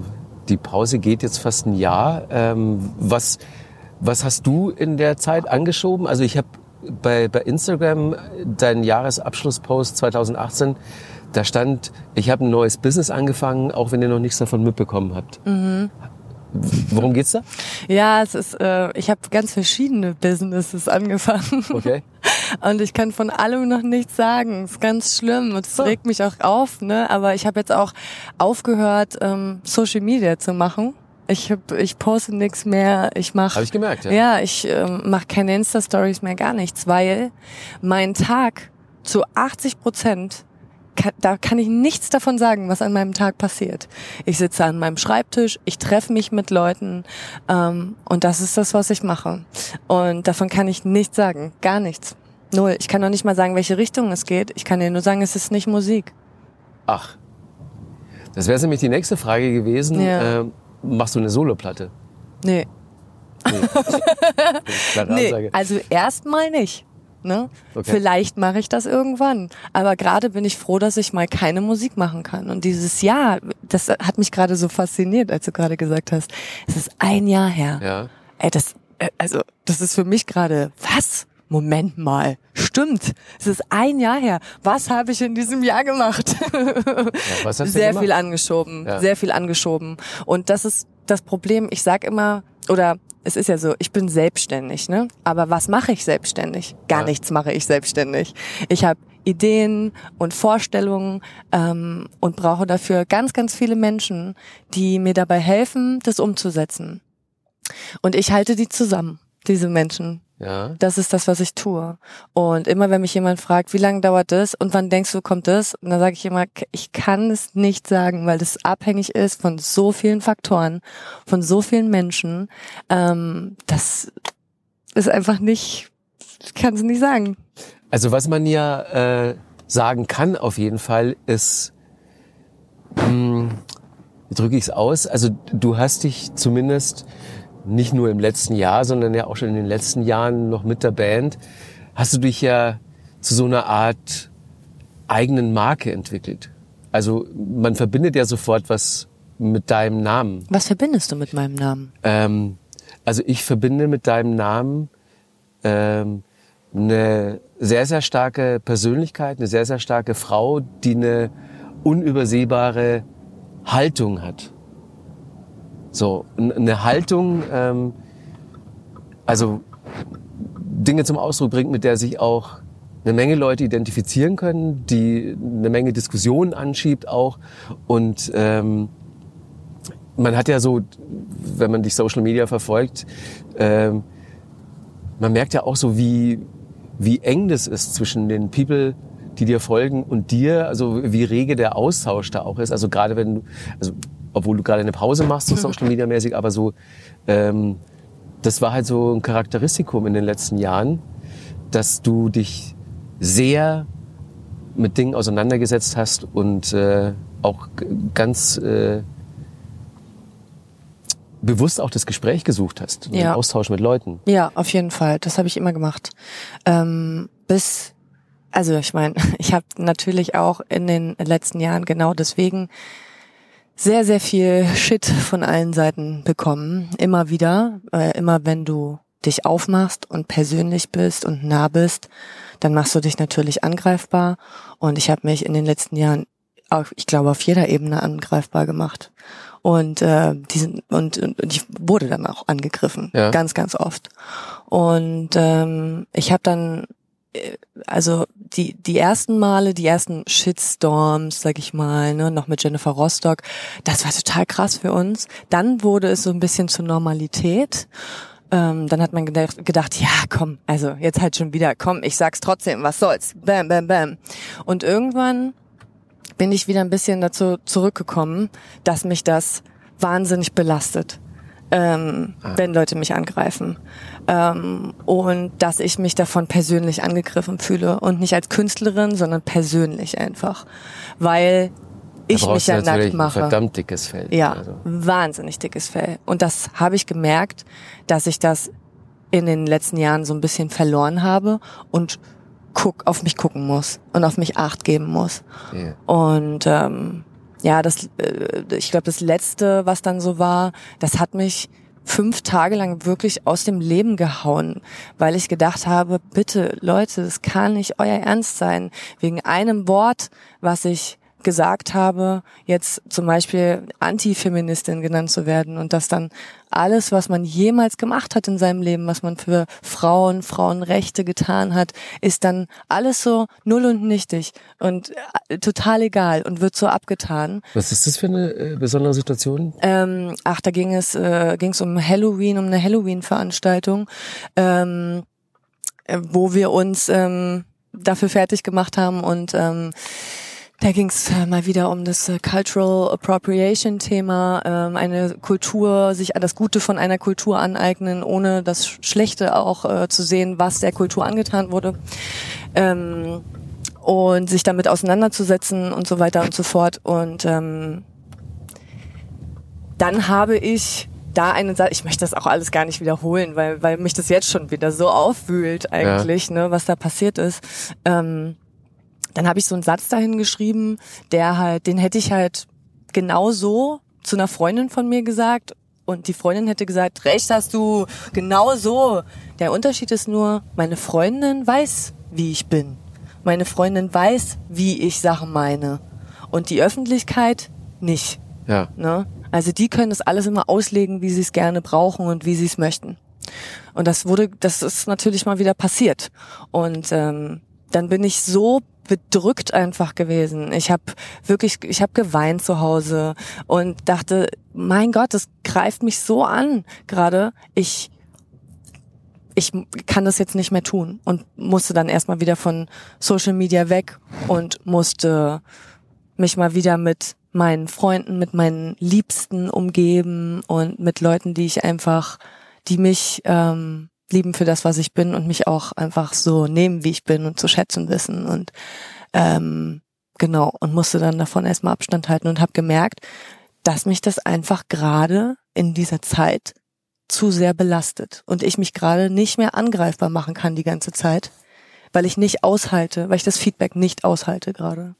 die Pause geht jetzt fast ein Jahr. Ähm, was, was hast du in der Zeit angeschoben? Also ich habe bei, bei Instagram deinen Jahresabschlusspost 2018, da stand, ich habe ein neues Business angefangen, auch wenn ihr noch nichts davon mitbekommen habt. Worum geht's da? Ja, es ist, äh, ich habe ganz verschiedene Businesses angefangen. Okay. Und ich kann von allem noch nichts sagen. ist ganz schlimm und es Ah. regt mich auch auf, ne? Aber ich habe jetzt auch aufgehört, ähm, Social Media zu machen. Ich hab, ich poste nichts mehr. Ich mache Habe ich gemerkt, ja. ja, ich ähm, mache keine Insta-Stories mehr, gar nichts, weil mein Tag zu 80 Prozent, kann, da kann ich nichts davon sagen, was an meinem Tag passiert. Ich sitze an meinem Schreibtisch, ich treffe mich mit Leuten ähm, und das ist das, was ich mache. Und davon kann ich nichts sagen, gar nichts. Null. Ich kann noch nicht mal sagen, welche Richtung es geht. Ich kann dir nur sagen, es ist nicht Musik. Ach. Das wäre nämlich die nächste Frage gewesen. Ja. Ähm, machst du eine Soloplatte? Nee. Nee, Ansage. also erstmal nicht. Ne? Okay. Vielleicht mache ich das irgendwann. Aber gerade bin ich froh, dass ich mal keine Musik machen kann. Und dieses Jahr, das hat mich gerade so fasziniert, als du gerade gesagt hast, es ist ein Jahr her. Ja. Ey, das, äh, also, das ist für mich gerade, was? Moment mal, stimmt. Es ist ein Jahr her. Was habe ich in diesem Jahr gemacht? was hast du sehr gemacht? viel angeschoben, Ja. sehr viel angeschoben. Und das ist das Problem. Ich sag immer, oder es ist ja so, ich bin selbstständig, ne? Aber was mache ich selbstständig? Gar Ja. nichts mache ich selbstständig. Ich habe Ideen und Vorstellungen ähm, und brauche dafür ganz, ganz viele Menschen, die mir dabei helfen, das umzusetzen. Und ich halte die zusammen, diese Menschen. Ja. Das ist das, was ich tue. Und immer wenn mich jemand fragt, wie lange dauert das und wann denkst du, kommt das? Und dann sage ich immer, ich kann es nicht sagen, weil das abhängig ist von so vielen Faktoren, von so vielen Menschen. Ähm, das ist einfach nicht, ich kann es nicht sagen. Also was man ja äh, sagen kann auf jeden Fall ist, mh, wie drücke ich es aus? Also du hast dich zumindest nicht nur im letzten Jahr, sondern ja auch schon in den letzten Jahren noch mit der Band, hast du dich ja zu so einer Art eigenen Marke entwickelt. Also man verbindet ja sofort was mit deinem Namen. Was verbindest du mit meinem Namen? Ähm, also ich verbinde mit deinem Namen ähm, eine sehr, sehr starke Persönlichkeit, eine sehr, sehr starke Frau, die eine unübersehbare Haltung hat. So, eine Haltung, ähm, also Dinge zum Ausdruck bringt, mit der sich auch eine Menge Leute identifizieren können, die eine Menge Diskussionen anschiebt auch. Und ähm, man hat ja so, wenn man dich Social Media verfolgt, ähm, man merkt ja auch so, wie, wie eng das ist zwischen den People, die dir folgen und dir, also wie rege der Austausch da auch ist. Also gerade wenn du, also obwohl du gerade eine Pause machst, so mhm. Social Media mäßig, aber so, ähm, das war halt so ein Charakteristikum in den letzten Jahren, dass du dich sehr mit Dingen auseinandergesetzt hast und äh, auch ganz äh, bewusst auch das Gespräch gesucht hast, den Austausch mit Leuten. Ja, auf jeden Fall. Das habe ich immer gemacht. Ähm, bis, also ich meine, ich habe natürlich auch in den letzten Jahren genau deswegen sehr, sehr viel Shit von allen Seiten bekommen. Immer wieder. Äh, immer wenn du dich aufmachst und persönlich bist und nah bist, dann machst du dich natürlich angreifbar. Und ich habe mich in den letzten Jahren, auch, ich glaube, auf jeder Ebene angreifbar gemacht. Und, äh, diesen, und, und ich wurde dann auch angegriffen, ja. ganz, ganz oft. Und ähm, ich habe dann also die die ersten Male, die ersten Shitstorms, sag ich mal, ne, noch mit Jennifer Rostock, das war total krass für uns. Dann wurde es so ein bisschen zur Normalität. Ähm, dann hat man gedacht, gedacht, ja, komm, also jetzt halt schon wieder, komm, ich sag's trotzdem, was soll's, bam, bam, bam. Und irgendwann bin ich wieder ein bisschen dazu zurückgekommen, dass mich das wahnsinnig belastet ähm, ah. wenn Leute mich angreifen. Ähm, und dass ich mich davon persönlich angegriffen fühle und nicht als Künstlerin, sondern persönlich einfach. Weil ich mich ja nackt mache. Ein verdammt dickes Fell. Ja, also. wahnsinnig dickes Fell. Und das habe ich gemerkt, dass ich das in den letzten Jahren so ein bisschen verloren habe und guck, auf mich gucken muss und auf mich Acht geben muss. Yeah. Und ähm, ja, das, äh, ich glaube, das letzte, was dann so war, das hat mich fünf Tage lang wirklich aus dem Leben gehauen, weil ich gedacht habe, bitte Leute, das kann nicht euer Ernst sein. Wegen einem Wort, was ich gesagt habe, jetzt zum Beispiel Antifeministin genannt zu werden und dass dann alles, was man jemals gemacht hat in seinem Leben, was man für Frauen, Frauenrechte getan hat, ist dann alles so null und nichtig und äh, total egal und wird so abgetan. Was ist das für eine äh, besondere Situation? Ähm, ach, da ging es äh, ging es um Halloween, um eine Halloween-Veranstaltung, ähm, äh, wo wir uns ähm, dafür fertig gemacht haben und ähm, da ging es äh, mal wieder um das äh, Cultural Appropriation Thema, ähm, eine Kultur, sich das Gute von einer Kultur aneignen, ohne das Schlechte auch äh, zu sehen, was der Kultur angetan wurde. Ähm, und sich damit auseinanderzusetzen und so weiter und so fort. Und ähm, dann habe ich da eine Sache, ich möchte das auch alles gar nicht wiederholen, weil, weil mich das jetzt schon wieder so aufwühlt eigentlich, ja. ne, was da passiert ist. Ähm, dann habe ich so einen Satz dahin geschrieben, der halt, den hätte ich halt genau so zu einer Freundin von mir gesagt und die Freundin hätte gesagt, recht hast du, genau so. Der Unterschied ist nur, meine Freundin weiß, wie ich bin. Meine Freundin weiß, wie ich Sachen meine. Und die Öffentlichkeit nicht. Ja. Ne? Also die können das alles immer auslegen, wie sie es gerne brauchen und wie sie es möchten. Und das wurde, das ist natürlich mal wieder passiert. Und ähm, dann bin ich so bedrückt einfach gewesen. Ich habe wirklich, ich habe geweint zu Hause und dachte, mein Gott, das greift mich so an gerade. Ich ich kann das jetzt nicht mehr tun und musste dann erstmal wieder von Social Media weg und musste mich mal wieder mit meinen Freunden, mit meinen Liebsten umgeben und mit Leuten, die ich einfach, die mich ähm, lieben für das, was ich bin und mich auch einfach so nehmen, wie ich bin und zu schätzen wissen und ähm, genau und musste dann davon erstmal Abstand halten und habe gemerkt, dass mich das einfach gerade in dieser Zeit zu sehr belastet und ich mich gerade nicht mehr angreifbar machen kann die ganze Zeit, weil ich nicht aushalte, weil ich das Feedback nicht aushalte gerade.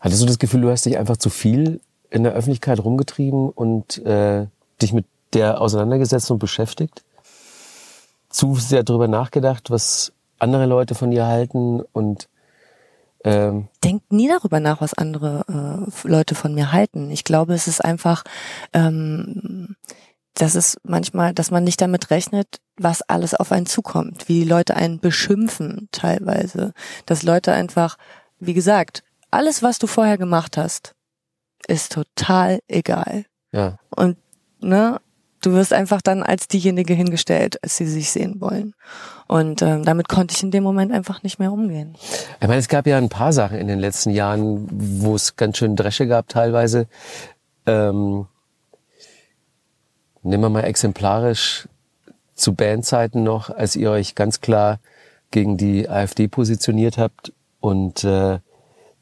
Hattest du das Gefühl, du hast dich einfach zu viel in der Öffentlichkeit rumgetrieben und äh, dich mit der auseinandergesetzt und beschäftigt? Zu sehr darüber nachgedacht, was andere Leute von dir halten und ähm Denk nie darüber nach, was andere äh, Leute von mir halten. Ich glaube, es ist einfach ähm, das ist manchmal, dass man nicht damit rechnet, was alles auf einen zukommt, wie Leute einen beschimpfen teilweise, dass Leute einfach, wie gesagt, alles, was du vorher gemacht hast, ist total egal. Ja. Und ne, du wirst einfach dann als diejenige hingestellt, als sie sich sehen wollen. Und ähm, damit konnte ich in dem Moment einfach nicht mehr umgehen. Ich meine, es gab ja ein paar Sachen in den letzten Jahren, wo es ganz schön Dresche gab teilweise. Ähm, nehmen wir mal exemplarisch zu Bandzeiten noch, als ihr euch ganz klar gegen die AfD positioniert habt und äh,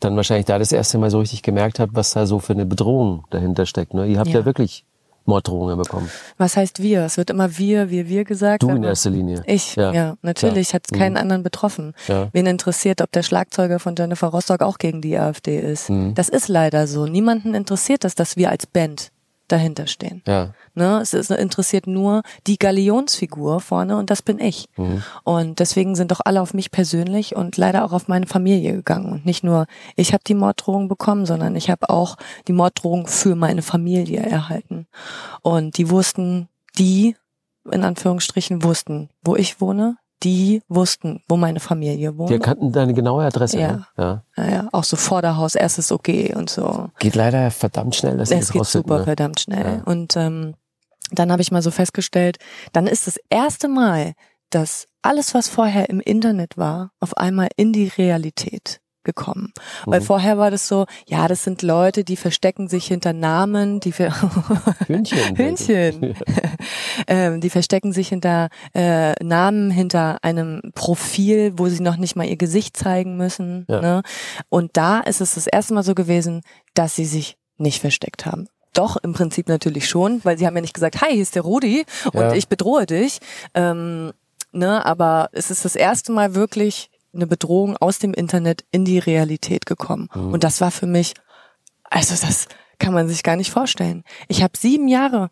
dann wahrscheinlich da das erste Mal so richtig gemerkt habt, was da so für eine Bedrohung dahinter steckt. Ne? Ihr habt ja, ja wirklich Morddrohungen bekommen. Was heißt wir? Es wird immer wir, wir, wir gesagt. Du in erster Linie. Ich, ja, ja natürlich ja. hat es keinen mhm. anderen betroffen. Ja. Wen interessiert, ob der Schlagzeuger von Jennifer Rostock auch gegen die AfD ist? Mhm. Das ist leider so. Niemanden interessiert das, dass wir als Band dahinter stehen. Ja. Ne? Es ist, interessiert nur die Galionsfigur vorne und das bin ich. Mhm. Und deswegen sind doch alle auf mich persönlich und leider auch auf meine Familie gegangen. Und nicht nur ich habe die Morddrohung bekommen, sondern ich habe auch die Morddrohung für meine Familie erhalten. Und die wussten, die in Anführungsstrichen wussten, wo ich wohne, die wussten, wo meine Familie wohnt. Die kannten deine genaue Adresse. Ja. Ne? Ja. ja. ja, auch so Vorderhaus, erstes okay und so. Geht leider verdammt schnell, dass Es geht super ne? verdammt schnell. Ja. Und ähm, dann habe ich mal so festgestellt, dann ist das erste Mal, dass alles, was vorher im Internet war, auf einmal in die Realität gekommen. Weil mhm. vorher war das so, ja, das sind Leute, die verstecken sich hinter Namen, die für Hühnchen, Hühnchen, ähm, die verstecken sich hinter äh, Namen, hinter einem Profil, wo sie noch nicht mal ihr Gesicht zeigen müssen. Ja. Ne? Und da ist es das erste Mal so gewesen, dass sie sich nicht versteckt haben. Doch, im Prinzip natürlich schon, weil sie haben ja nicht gesagt, hi, hier ist der Rudi und ja. ich bedrohe dich. Ähm, ne, aber es ist das erste Mal wirklich eine Bedrohung aus dem Internet in die Realität gekommen. Mhm. Und das war für mich, also das kann man sich gar nicht vorstellen. Ich habe sieben Jahre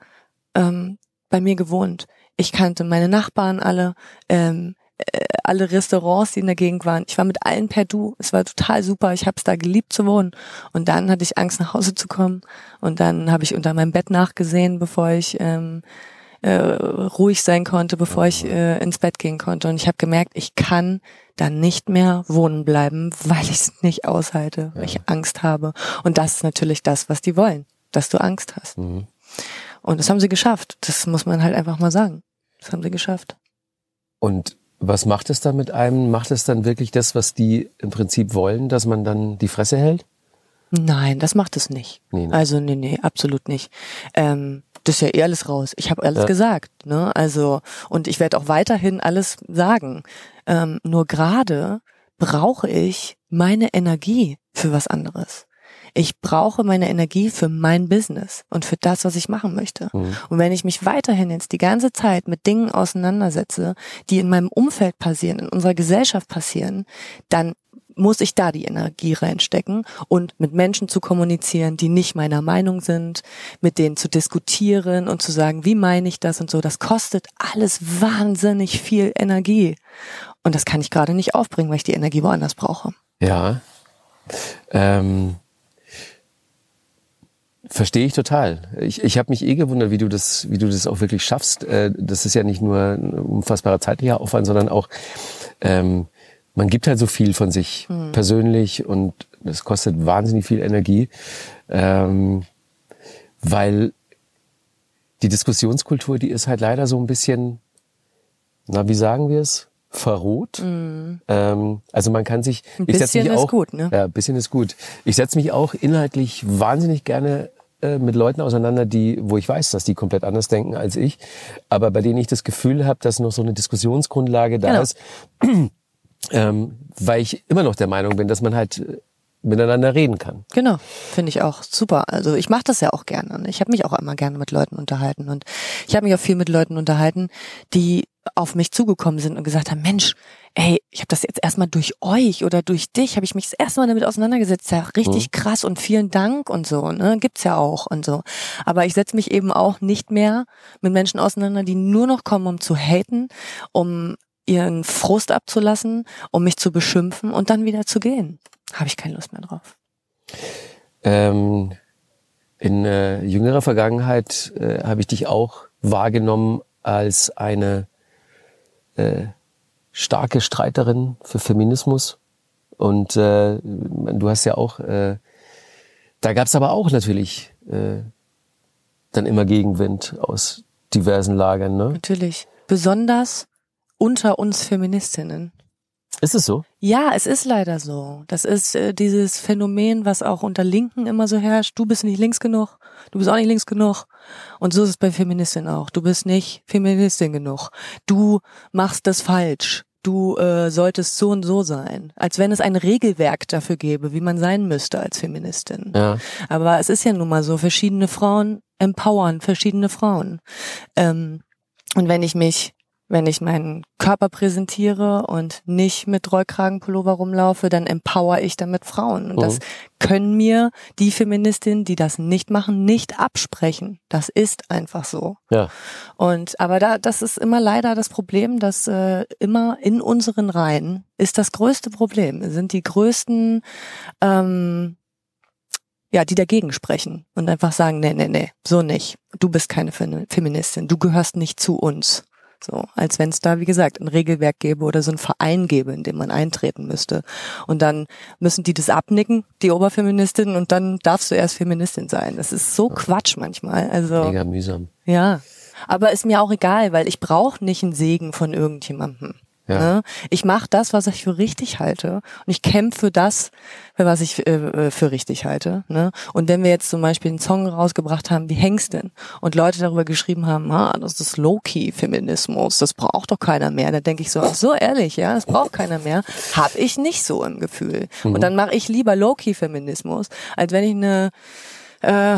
ähm, bei mir gewohnt. Ich kannte meine Nachbarn alle, ähm, äh, alle Restaurants, die in der Gegend waren. Ich war mit allen per Du. Es war total super. Ich habe es da geliebt zu wohnen. Und dann hatte ich Angst, nach Hause zu kommen. Und dann habe ich unter meinem Bett nachgesehen, bevor ich ähm, äh, ruhig sein konnte, bevor ich äh, ins Bett gehen konnte. Und ich habe gemerkt, ich kann dann nicht mehr wohnen bleiben, weil ich es nicht aushalte, weil ich Angst habe. Und das ist natürlich das, was die wollen, dass du Angst hast. Mhm. Und das haben sie geschafft. Das muss man halt einfach mal sagen. Das haben sie geschafft. Und was macht es dann mit einem? Macht es dann wirklich das, was die im Prinzip wollen, dass man dann die Fresse hält? Nein, das macht es nicht. Nee, nee. Also nee, nee, absolut nicht. Ähm, das ist ja eh alles raus. Ich habe alles ja. gesagt. Ne? Also und ich werde auch weiterhin alles sagen. Ähm, nur gerade brauche ich meine Energie für was anderes. Ich brauche meine Energie für mein Business und für das, was ich machen möchte. Mhm. Und wenn ich mich weiterhin jetzt die ganze Zeit mit Dingen auseinandersetze, die in meinem Umfeld passieren, in unserer Gesellschaft passieren, dann muss ich da die Energie reinstecken und mit Menschen zu kommunizieren, die nicht meiner Meinung sind, mit denen zu diskutieren und zu sagen, wie meine ich das und so. Das kostet alles wahnsinnig viel Energie. Und das kann ich gerade nicht aufbringen, weil ich die Energie woanders brauche. Ja. Ähm, Verstehe ich total. Ich, ich habe mich eh gewundert, wie du das, wie du das auch wirklich schaffst. Äh, das ist ja nicht nur ein unfassbarer zeitlicher Aufwand, sondern auch ähm, man gibt halt so viel von sich Hm. persönlich und das kostet wahnsinnig viel Energie, ähm, weil die Diskussionskultur, die ist halt leider so ein bisschen, na, wie sagen wir es? Verroht. Ähm, also man kann sich, Ein ich setz bisschen mich ist auch, gut, ne? Ja, ein bisschen ist gut. Ich setze mich auch inhaltlich wahnsinnig gerne äh, mit Leuten auseinander, die, wo ich weiß, dass die komplett anders denken als ich, aber bei denen ich das Gefühl habe, dass noch so eine Diskussionsgrundlage da Genau. ist, ähm, weil ich immer noch der Meinung bin, dass man halt äh, miteinander reden kann. Genau, finde ich auch super. Also ich mache das ja auch gerne. Ich habe mich auch immer gerne mit Leuten unterhalten. Und ich habe mich auch viel mit Leuten unterhalten, die auf mich zugekommen sind und gesagt haben, Mensch, ey, ich habe das jetzt erstmal durch euch oder durch dich, habe ich mich das erste Mal damit auseinandergesetzt. Ja, richtig krass und vielen Dank und so, ne? Gibt's ja auch und so. Aber ich setze mich eben auch nicht mehr mit Menschen auseinander, die nur noch kommen, um zu haten, um ihren Frust abzulassen, um mich zu beschimpfen und dann wieder zu gehen. Habe ich keine Lust mehr drauf. Ähm, in äh, jüngerer Vergangenheit äh, habe ich dich auch wahrgenommen als eine äh, starke Streiterin für Feminismus. Und äh, du hast ja auch, äh, da gab es aber auch natürlich äh, dann immer Gegenwind aus diversen Lagern. Ne? Natürlich. Besonders unter uns Feministinnen. Ist es so? Ja, es ist leider so. Das ist äh, dieses Phänomen, was auch unter Linken immer so herrscht. Du bist nicht links genug, du bist auch nicht links genug. Und so ist es bei Feministinnen auch. Du bist nicht Feministin genug. Du machst das falsch. Du äh, solltest so und so sein. Als wenn es ein Regelwerk dafür gäbe, wie man sein müsste als Feministin. Ja. Aber es ist ja nun mal so, verschiedene Frauen empowern verschiedene Frauen. Ähm, und wenn ich mich, wenn ich meinen Körper präsentiere und nicht mit Rollkragenpullover rumlaufe, dann empower ich damit Frauen. Und das Mhm. können mir die Feministinnen, die das nicht machen, nicht absprechen. Das ist einfach so. Ja. Und aber da, das ist immer leider das Problem, dass äh, immer in unseren Reihen ist das größte Problem. Sind die größten, ähm, ja, die dagegen sprechen und einfach sagen, nee, nee, nee, so nicht. Du bist keine Fem- Feministin, du gehörst nicht zu uns. So, als wenn es da, wie gesagt, ein Regelwerk gäbe oder so ein Verein gäbe, in dem man eintreten müsste. Und dann müssen die das abnicken, die Oberfeministin, und dann darfst du erst Feministin sein. Das ist so Quatsch manchmal. Also Mega mühsam. ja, aber ist mir auch egal, weil ich brauche nicht einen Segen von irgendjemandem. Ja. Ne? Ich mache das, was ich für richtig halte und ich kämpfe für das, für was ich äh, für richtig halte. Ne? Und wenn wir jetzt zum Beispiel einen Song rausgebracht haben wie Hengsten und Leute darüber geschrieben haben, ah, das ist Low-Key-Feminismus, das braucht doch keiner mehr, dann denke ich so, ach so ehrlich, ja, das braucht keiner mehr, habe ich nicht so im Gefühl. Und dann mache ich lieber Low-Key-Feminismus, als wenn ich eine äh,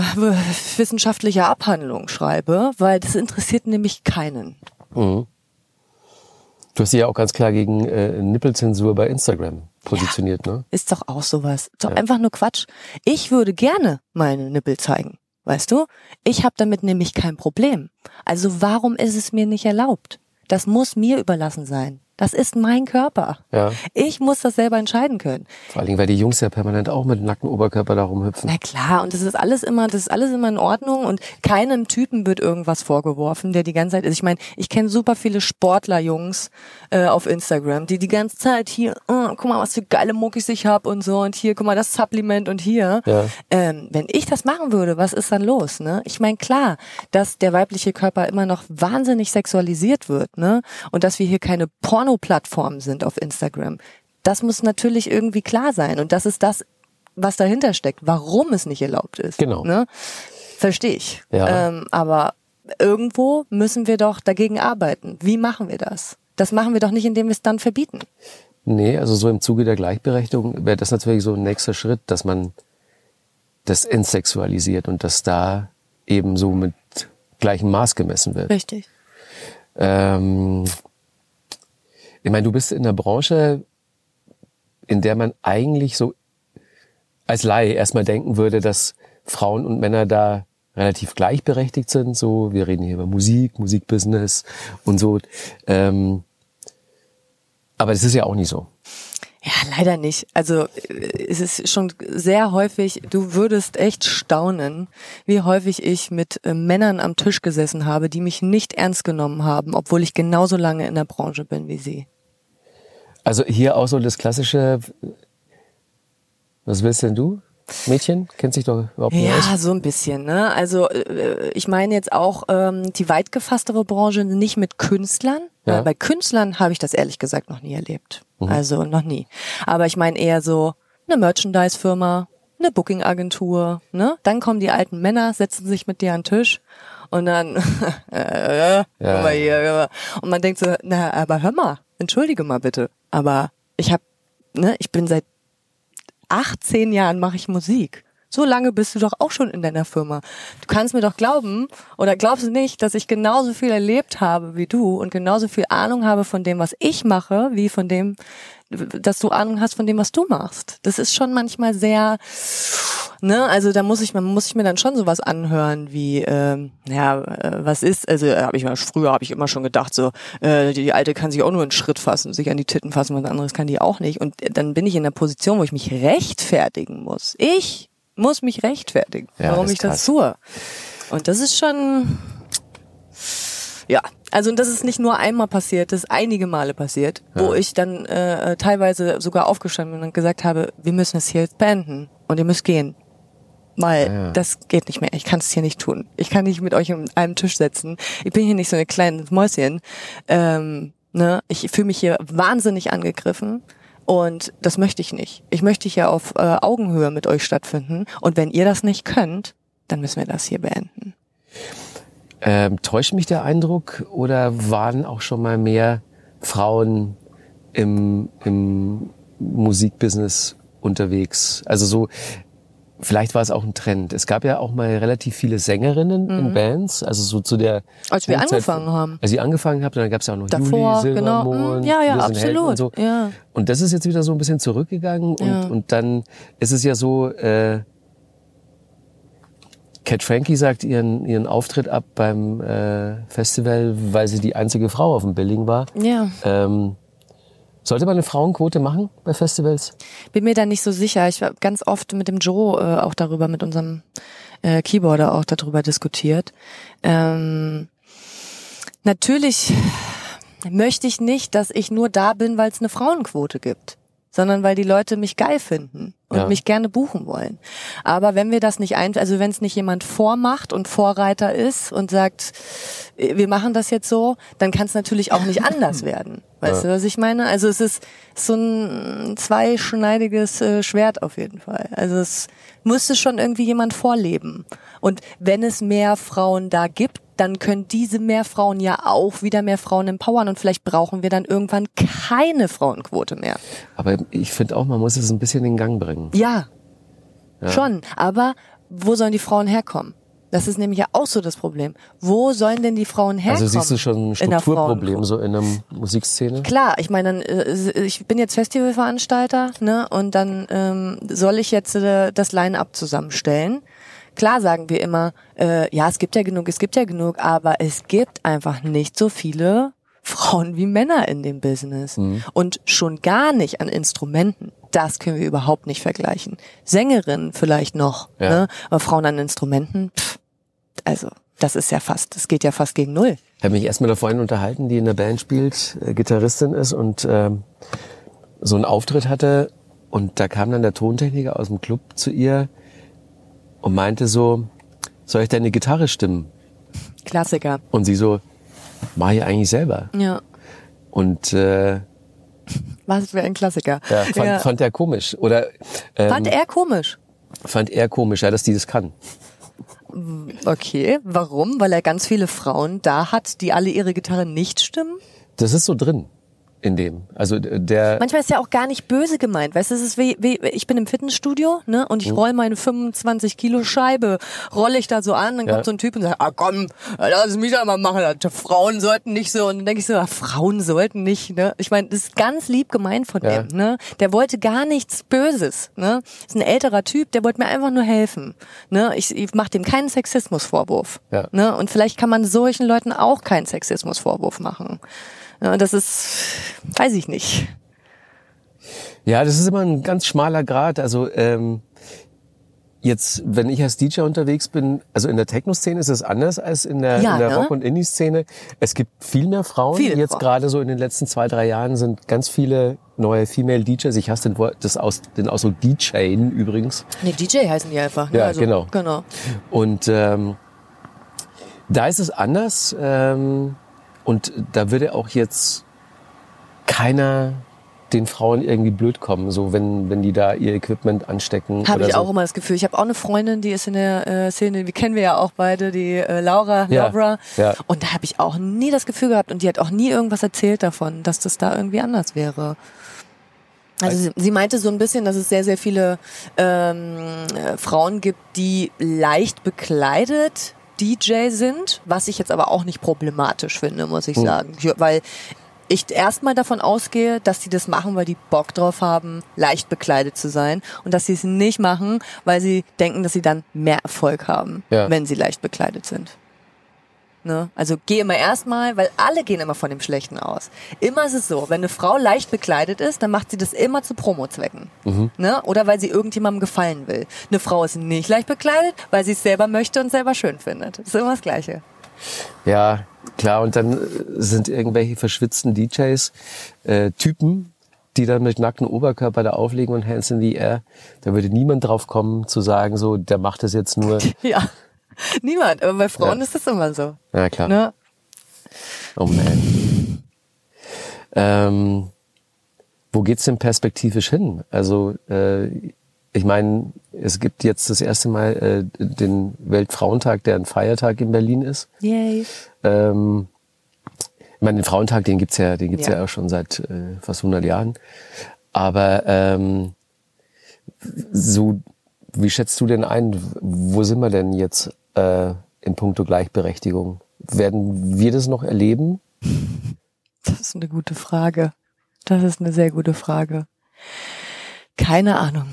wissenschaftliche Abhandlung schreibe, weil das interessiert nämlich keinen. Mhm. Du hast dich ja auch ganz klar gegen äh, Nippelzensur bei Instagram positioniert, ne? Ist doch auch sowas. Ist doch einfach nur Quatsch. Ich würde gerne meine Nippel zeigen. Weißt du? Ich habe damit nämlich kein Problem. Also warum ist es mir nicht erlaubt? Das muss mir überlassen sein. Das ist mein Körper. Ja. Ich muss das selber entscheiden können. Vor allen Dingen, weil die Jungs ja permanent auch mit nacktem Oberkörper da rumhüpfen. Na klar, und das ist alles immer, das ist alles immer in Ordnung und keinem Typen wird irgendwas vorgeworfen, der die ganze Zeit ist. Ich meine, ich kenne super viele Sportlerjungs äh, auf Instagram, die die ganze Zeit hier, oh, guck mal, was für geile Muckis ich hab und so und hier, guck mal, das Supplement und hier. Ja. Ähm, wenn ich das machen würde, was ist dann los? Ne? Ich meine, klar, dass der weibliche Körper immer noch wahnsinnig sexualisiert wird, ne? Und dass wir hier keine Porno-Plattform sind auf Instagram. Das muss natürlich irgendwie klar sein. Und das ist das, was dahinter steckt, warum es nicht erlaubt ist. Genau. Ne? Verstehe ich. Ja. Ähm, aber irgendwo müssen wir doch dagegen arbeiten. Wie machen wir das? Das machen wir doch nicht, indem wir es dann verbieten. Nee, also so im Zuge der Gleichberechtigung wäre das natürlich so ein nächster Schritt, dass man das entsexualisiert und dass da eben so mit gleichem Maß gemessen wird. Richtig. Ähm, ich meine, du bist in der Branche, in der man eigentlich so als Laie erstmal denken würde, dass Frauen und Männer da relativ gleichberechtigt sind. So, wir reden hier über Musik, Musikbusiness und so. Ähm, aber das ist ja auch nicht so. Ja, leider nicht. Also es ist schon sehr häufig, du würdest echt staunen, wie häufig ich mit äh, Männern am Tisch gesessen habe, die mich nicht ernst genommen haben, obwohl ich genauso lange in der Branche bin wie sie. Also hier auch so das klassische, was willst denn du? Mädchen? Kennt sich doch überhaupt nicht Ja, aus? so ein bisschen. Ne? Also äh, ich meine jetzt auch ähm, die weit gefasstere Branche nicht mit Künstlern. Ja. Weil bei Künstlern habe ich das ehrlich gesagt noch nie erlebt. Also noch nie. Aber ich meine eher so eine Merchandise-Firma, eine Booking-Agentur. Ne? Dann kommen die alten Männer, setzen sich mit dir an den Tisch und dann äh, mal hier, und man denkt so, na, aber hör mal, entschuldige mal bitte. Aber ich habe, ne, ich bin seit 18 Jahren mache ich Musik. So lange bist du doch auch schon in deiner Firma. Du kannst mir doch glauben oder glaubst nicht, dass ich genauso viel erlebt habe wie du und genauso viel Ahnung habe von dem, was ich mache, wie von dem, dass du Ahnung hast von dem, was du machst. Das ist schon manchmal sehr, ne, also da muss ich, man muss ich mir dann schon sowas anhören wie, ähm, ja, äh, was ist, also äh, habe ich mal früher habe ich immer schon gedacht, so äh, die, die alte kann sich auch nur einen Schritt fassen, sich an die Titten fassen, was anderes kann die auch nicht. Und dann bin ich in der Position, wo ich mich rechtfertigen muss. Ich muss mich rechtfertigen, Ja, warum das ich krass. das tue. Und das ist schon, ja, also und das ist nicht nur einmal passiert, das ist einige Male passiert, wo ich dann äh, teilweise sogar aufgestanden bin und gesagt habe, wir müssen es hier jetzt beenden und ihr müsst gehen. Weil Ja. das geht nicht mehr. Ich kann es hier nicht tun. Ich kann nicht mit euch an einem Tisch setzen. Ich bin hier nicht so ein kleines Mäuschen. Ähm, ne? Ich fühle mich hier wahnsinnig angegriffen. Und das möchte ich nicht. Ich möchte hier auf äh, Augenhöhe mit euch stattfinden. Und wenn ihr das nicht könnt, dann müssen wir das hier beenden. Ähm, täuscht mich der Eindruck oder waren auch schon mal mehr Frauen im, im Musikbusiness unterwegs? Also so, vielleicht war es auch ein Trend. Es gab ja auch mal relativ viele Sängerinnen in Bands, also so zu der Mhm. Als wir Hochzeit- angefangen haben. Als ihr angefangen habt, dann gab es ja auch noch Davor, Juli, genau. Silbermond, Mm, ja, ja, Wir sind Helden absolut. Und, so. Ja. und das ist jetzt wieder so ein bisschen zurückgegangen und, Ja. und dann ist es ja so, äh, Cat Frankie sagt ihren, ihren Auftritt ab beim äh, Festival, weil sie die einzige Frau auf dem Billing war. Ja. Ähm, sollte man eine Frauenquote machen bei Festivals? Bin mir da nicht so sicher. Ich habe ganz oft mit dem Joe äh, auch darüber, mit unserem äh, Keyboarder auch darüber diskutiert. Ähm, natürlich möchte ich nicht, dass ich nur da bin, weil es eine Frauenquote gibt, sondern weil die Leute mich geil finden und Ja. mich gerne buchen wollen. Aber wenn wir das nicht ein, also wenn es nicht jemand vormacht und Vorreiter ist und sagt, äh, wir machen das jetzt so, dann kann es natürlich auch nicht anders werden. Weißt du, was ich meine? Also es ist so ein zweischneidiges äh, Schwert auf jeden Fall. Also es müsste schon irgendwie jemand vorleben. Und wenn es mehr Frauen da gibt, dann können diese mehr Frauen ja auch wieder mehr Frauen empowern und vielleicht brauchen wir dann irgendwann keine Frauenquote mehr. Aber ich finde auch, man muss es ein bisschen in Gang bringen. Ja, schon. Aber wo sollen die Frauen herkommen? Das ist nämlich ja auch so das Problem. Wo sollen denn die Frauen herkommen? Also siehst du schon ein in der Strukturproblem so in einer Musikszene? Klar, ich meine, äh, ich bin jetzt Festivalveranstalter, ne, und dann ähm, soll ich jetzt äh, das Line-up zusammenstellen. Klar sagen wir immer, äh, ja, es gibt ja genug, es gibt ja genug, aber es gibt einfach nicht so viele Frauen wie Männer in dem Business. Und schon gar nicht an Instrumenten. Das können wir überhaupt nicht vergleichen. Sängerinnen vielleicht noch, Ja. ne? aber Frauen an Instrumenten, pff, also das ist ja fast, das geht ja fast gegen null. Ich habe mich erst mit einer Freundin unterhalten, die in der Band spielt, äh, Gitarristin ist und ähm, so einen Auftritt hatte. Und da kam dann der Tontechniker aus dem Club zu ihr und meinte so, soll ich deine Gitarre stimmen? Klassiker. Und sie so, mach ich eigentlich selber. Ja. Und äh, Was für ein Klassiker. ja, fand, Ja. fand er komisch. Oder ähm, Fand er komisch. fand er komisch, ja, dass die das kann. Okay, warum? Weil er ganz viele Frauen da hat, die alle ihre Gitarre nicht stimmen? Das ist so drin in dem. Also der Manchmal ist ja auch gar nicht böse gemeint. Weißt du, es ist wie, wie ich bin im Fitnessstudio, ne, und ich roll meine 25 Kilo Scheibe, rolle ich da so an, dann Ja. kommt so ein Typ und sagt, ah komm, lass mich doch mal machen, Frauen sollten nicht so. Und dann denke ich so, ah, Frauen sollten nicht, ne. Ich meine, das ist ganz lieb gemeint von Ja. dem, ne. Der wollte gar nichts Böses, ne. Ist ein älterer Typ, der wollte mir einfach nur helfen, ne. Ich, ich mache dem keinen Sexismusvorwurf, Ja. ne. Und vielleicht kann man solchen Leuten auch keinen Sexismusvorwurf machen. Ja, das ist, weiß ich nicht. Ja, das ist immer ein ganz schmaler Grad. Also ähm, jetzt, wenn ich als DJ unterwegs bin, also in der Techno-Szene ist es anders als in der, Ja, in der ne? Rock- und Indie-Szene. Es gibt viel mehr Frauen. Viele jetzt gerade so in den letzten zwei, drei Jahren sind ganz viele neue Female DJs. Ich hasse den Wort, das aus, den Ausdruck DJing übrigens. Nee, DJ heißen die einfach. Ne? Ja, genau. Genau. Und ähm, da ist es anders. Ähm, und da würde auch jetzt keiner den Frauen irgendwie blöd kommen, so wenn, wenn die da ihr Equipment anstecken. Habe ich so. auch immer das Gefühl. Ich habe auch eine Freundin, die ist in der äh, Szene, die kennen wir ja auch beide, die äh, Laura, Ja, Laura. ja. Und da habe ich auch nie das Gefühl gehabt und die hat auch nie irgendwas erzählt davon, dass das da irgendwie anders wäre. Also sie, sie meinte so ein bisschen, dass es sehr, sehr viele ähm, äh, Frauen gibt, die leicht bekleidet DJ sind, was ich jetzt aber auch nicht problematisch finde, muss ich sagen. Ja, Weil ich erstmal davon ausgehe, dass sie das machen, weil die Bock drauf haben, leicht bekleidet zu sein und dass sie es nicht machen, weil sie denken, dass sie dann mehr Erfolg haben, Ja. wenn sie leicht bekleidet sind. Ne? Also geh immer erstmal, weil alle gehen immer von dem Schlechten aus. Immer ist es so, wenn eine Frau leicht bekleidet ist, dann macht sie das immer zu Promozwecken. Ne? Oder weil sie irgendjemandem gefallen will. Eine Frau ist nicht leicht bekleidet, weil sie es selber möchte und selber schön findet. Das ist immer das Gleiche. Ja, klar. Und dann äh, sind irgendwelche verschwitzten DJs äh, Typen, die dann mit nacktem Oberkörper da auflegen und Hands in the Air. Da würde niemand drauf kommen zu sagen, so, der macht das jetzt nur. Ja. Niemand, aber bei Frauen Ja. ist das immer so. Ja, klar. Ne? Oh man. Ähm, wo geht's denn perspektivisch hin? Also äh, ich meine, es gibt jetzt das erste Mal äh, den Weltfrauentag, der ein Feiertag in Berlin ist. Yay. Ähm, ich meine, den Frauentag, den gibt's ja, den gibt's ja. Ja. auch schon seit äh, fast 100 Jahren. Aber ähm, so, wie schätzt du denn ein? Wo sind wir denn jetzt äh, in puncto Gleichberechtigung? Werden wir das noch erleben? Das ist eine gute Frage. Das ist eine sehr gute Frage. Keine Ahnung.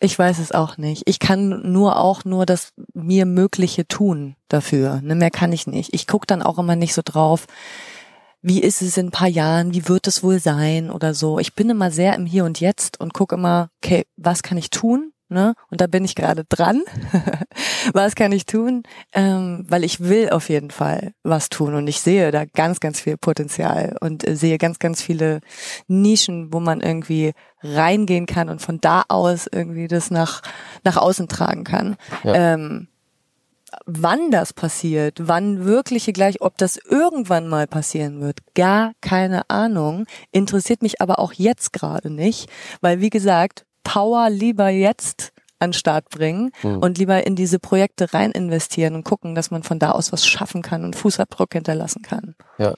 Ich weiß es auch nicht. Ich kann nur auch nur das mir Mögliche tun dafür. Ne, mehr kann ich nicht. Ich guck dann auch immer nicht so drauf, wie ist es in ein paar Jahren, wie wird es wohl sein oder so. Ich bin immer sehr im Hier und Jetzt und guck immer, okay, was kann ich tun? Ne? Und da bin ich gerade dran. was kann ich tun? Ähm, weil ich will auf jeden Fall was tun und ich sehe da ganz, ganz viel Potenzial und äh, sehe ganz, ganz viele Nischen, wo man irgendwie reingehen kann und von da aus irgendwie das nach, nach außen tragen kann. Ja. Ähm, wann das passiert, wann wirkliche gleich, ob das irgendwann mal passieren wird, gar keine Ahnung. Interessiert mich aber auch jetzt gerade nicht, weil wie gesagt, Power lieber jetzt an Start bringen und lieber in diese Projekte rein investieren und gucken, dass man von da aus was schaffen kann und Fußabdruck hinterlassen kann. Ja.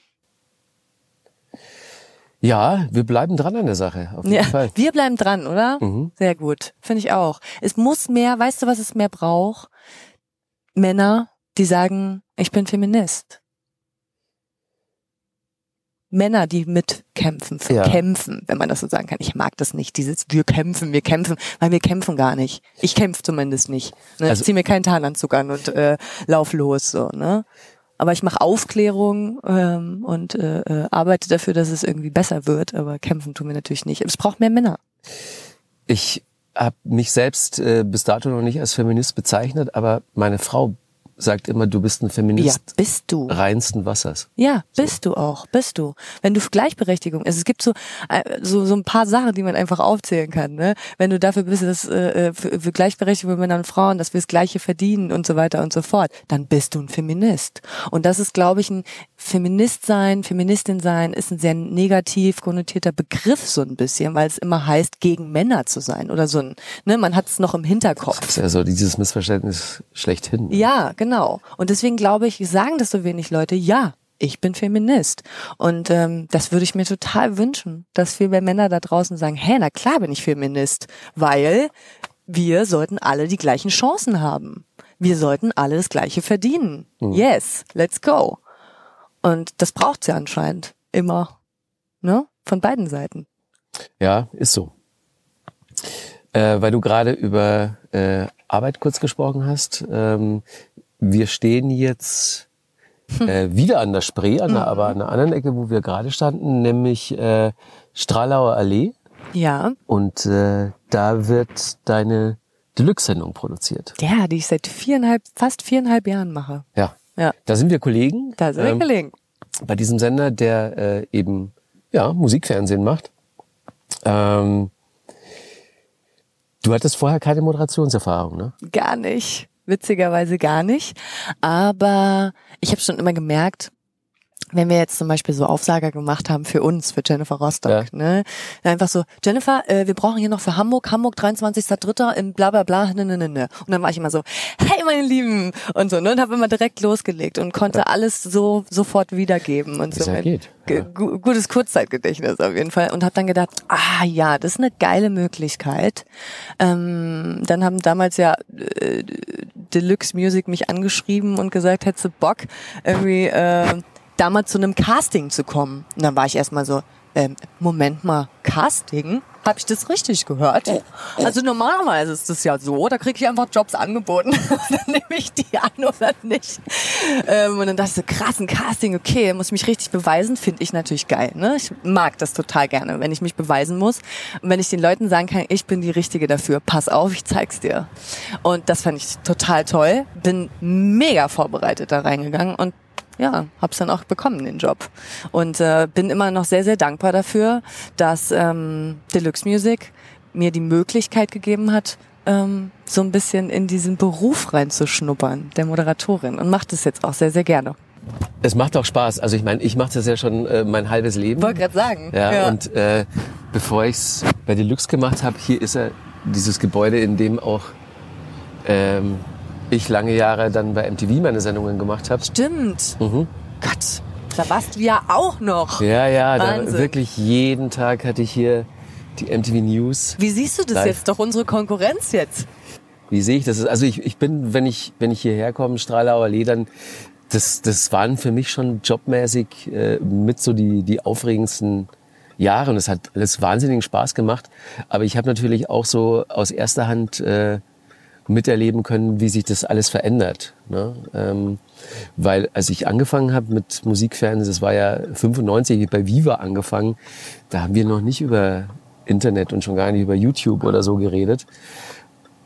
Ja, wir bleiben dran an der Sache, auf jeden Ja, Fall. wir bleiben dran, oder? Sehr gut, finde ich auch. Es muss mehr, weißt du, was es mehr braucht? Männer, die sagen, ich bin Feminist. Männer, die mitkämpfen, für Ja. kämpfen, wenn man das so sagen kann. Ich mag das nicht, dieses wir kämpfen, wir kämpfen, weil wir kämpfen gar nicht. Ich kämpfe zumindest nicht. Ne? Also- ich zieh mir keinen Tarnanzug an und äh, lauf los so, ne? Aber ich mache Aufklärung ähm, und äh, äh, arbeite dafür, dass es irgendwie besser wird. Aber kämpfen tun wir natürlich nicht. Es braucht mehr Männer. Ich habe mich selbst äh, bis dato noch nicht als Feminist bezeichnet, aber meine Frau sagt immer, du bist ein Ja, Feminist bist du. reinsten Wassers. Ja, bist du auch, bist du. Wenn du für Gleichberechtigung, also es gibt so, äh, so so ein paar Sachen, die man einfach aufzählen kann. Ne? Wenn du dafür bist, dass äh, für, für Gleichberechtigung für Männer und Frauen, dass wir das Gleiche verdienen und so weiter und so fort, dann bist du ein Feminist. Und das ist, glaube ich, ein Feminist sein, Feministin sein, ist ein sehr negativ konnotierter Begriff so ein bisschen, weil es immer heißt, gegen Männer zu sein oder so ein, ne, man hat es noch im Hinterkopf. Das ist ja so dieses Missverständnis schlechthin. Ja, genau. Und deswegen glaube ich, sagen das so wenig Leute, ja, ich bin Feminist. Und ähm, das würde ich mir total wünschen, dass viel mehr Männer da draußen sagen, hä, na klar bin ich Feminist, weil wir sollten alle die gleichen Chancen haben. Wir sollten alle das Gleiche verdienen. Yes, let's go. Und das braucht's ja anscheinend immer, ne? Von beiden Seiten. Ja, ist so. Äh, weil du gerade über äh, Arbeit kurz gesprochen hast. Ähm, wir stehen jetzt äh, wieder an der Spree, an der, aber an einer anderen Ecke, wo wir gerade standen, nämlich äh, Stralauer Allee. Ja, Und äh, da wird deine Deluxe-Sendung produziert. Ja, die ich seit viereinhalb, fast viereinhalb Jahren mache. Ja. Ja. Da sind wir Kollegen. Da sind wir ähm, gelegen. bei diesem Sender, der äh, eben ja Musikfernsehen macht. Ähm, du hattest vorher keine Moderationserfahrung, ne? Gar nicht. Witzigerweise gar nicht. Aber ich habe schon immer gemerkt, wenn wir jetzt zum Beispiel so Aufsager gemacht haben für uns, für Jennifer Rostock, Ja. ne? Einfach so, Jennifer, äh, wir brauchen hier noch für Hamburg, Hamburg 23.3. im bla bla bla, ne, ne, ne, ne. Und dann war ich immer so, hey meine Lieben und so, ne? Und habe immer direkt losgelegt und konnte alles so sofort wiedergeben und Wie's so. ja geht, ge- ja. gu gutes Kurzzeitgedächtnis auf jeden Fall und habe dann gedacht, ah ja, das ist eine geile Möglichkeit. Ähm, dann haben damals ja äh, Deluxe Music mich angeschrieben und gesagt, hättest du Bock, irgendwie äh, da mal zu einem Casting zu kommen. Und dann war ich erstmal so, ähm, Moment mal, Casting? Habe ich das richtig gehört? Also normalerweise ist das ja so, da kriege ich einfach Jobs angeboten. dann nehme ich die an oder nicht. Ähm, und dann dachte ich so, krass, ein Casting, okay, muss ich mich richtig beweisen, finde ich natürlich geil. Ne? Ich mag das total gerne, wenn ich mich beweisen muss. Und wenn ich den Leuten sagen kann, ich bin die Richtige dafür, pass auf, ich zeig's dir. Und das fand ich total toll. Bin mega vorbereitet da reingegangen und ja, hab's dann auch bekommen, den Job. Und äh, bin immer noch sehr, sehr dankbar dafür, dass ähm, Deluxe Music mir die Möglichkeit gegeben hat, ähm, so ein bisschen in diesen Beruf reinzuschnuppern, der Moderatorin. Und macht es jetzt auch sehr, sehr gerne. Es macht auch Spaß. Also ich meine, ich mache das ja schon äh, mein halbes Leben. Wollte gerade sagen. Ja, und äh, bevor ich's bei Deluxe gemacht habe, hier ist er dieses Gebäude, in dem auch ähm, ich lange Jahre dann bei MTV meine Sendungen gemacht habe. Stimmt. Mhm. Gott, da warst du ja auch noch. Ja, ja, da wirklich jeden Tag hatte ich hier die MTV News. Wie siehst du das Live. jetzt? Doch unsere Konkurrenz jetzt. Wie sehe ich das? Also ich, ich bin, wenn ich, wenn ich hierher komme, Strahlauer Allee, dann das, das waren für mich schon jobmäßig äh, mit so die, die aufregendsten Jahre und es hat alles wahnsinnigen Spaß gemacht. Aber ich habe natürlich auch so aus erster Hand äh, miterleben können, wie sich das alles verändert. Ne? Ähm, weil als ich angefangen habe mit Musikfernsehen, das war ja 95, ich bei Viva angefangen, da haben wir noch nicht über Internet und schon gar nicht über YouTube oder so geredet.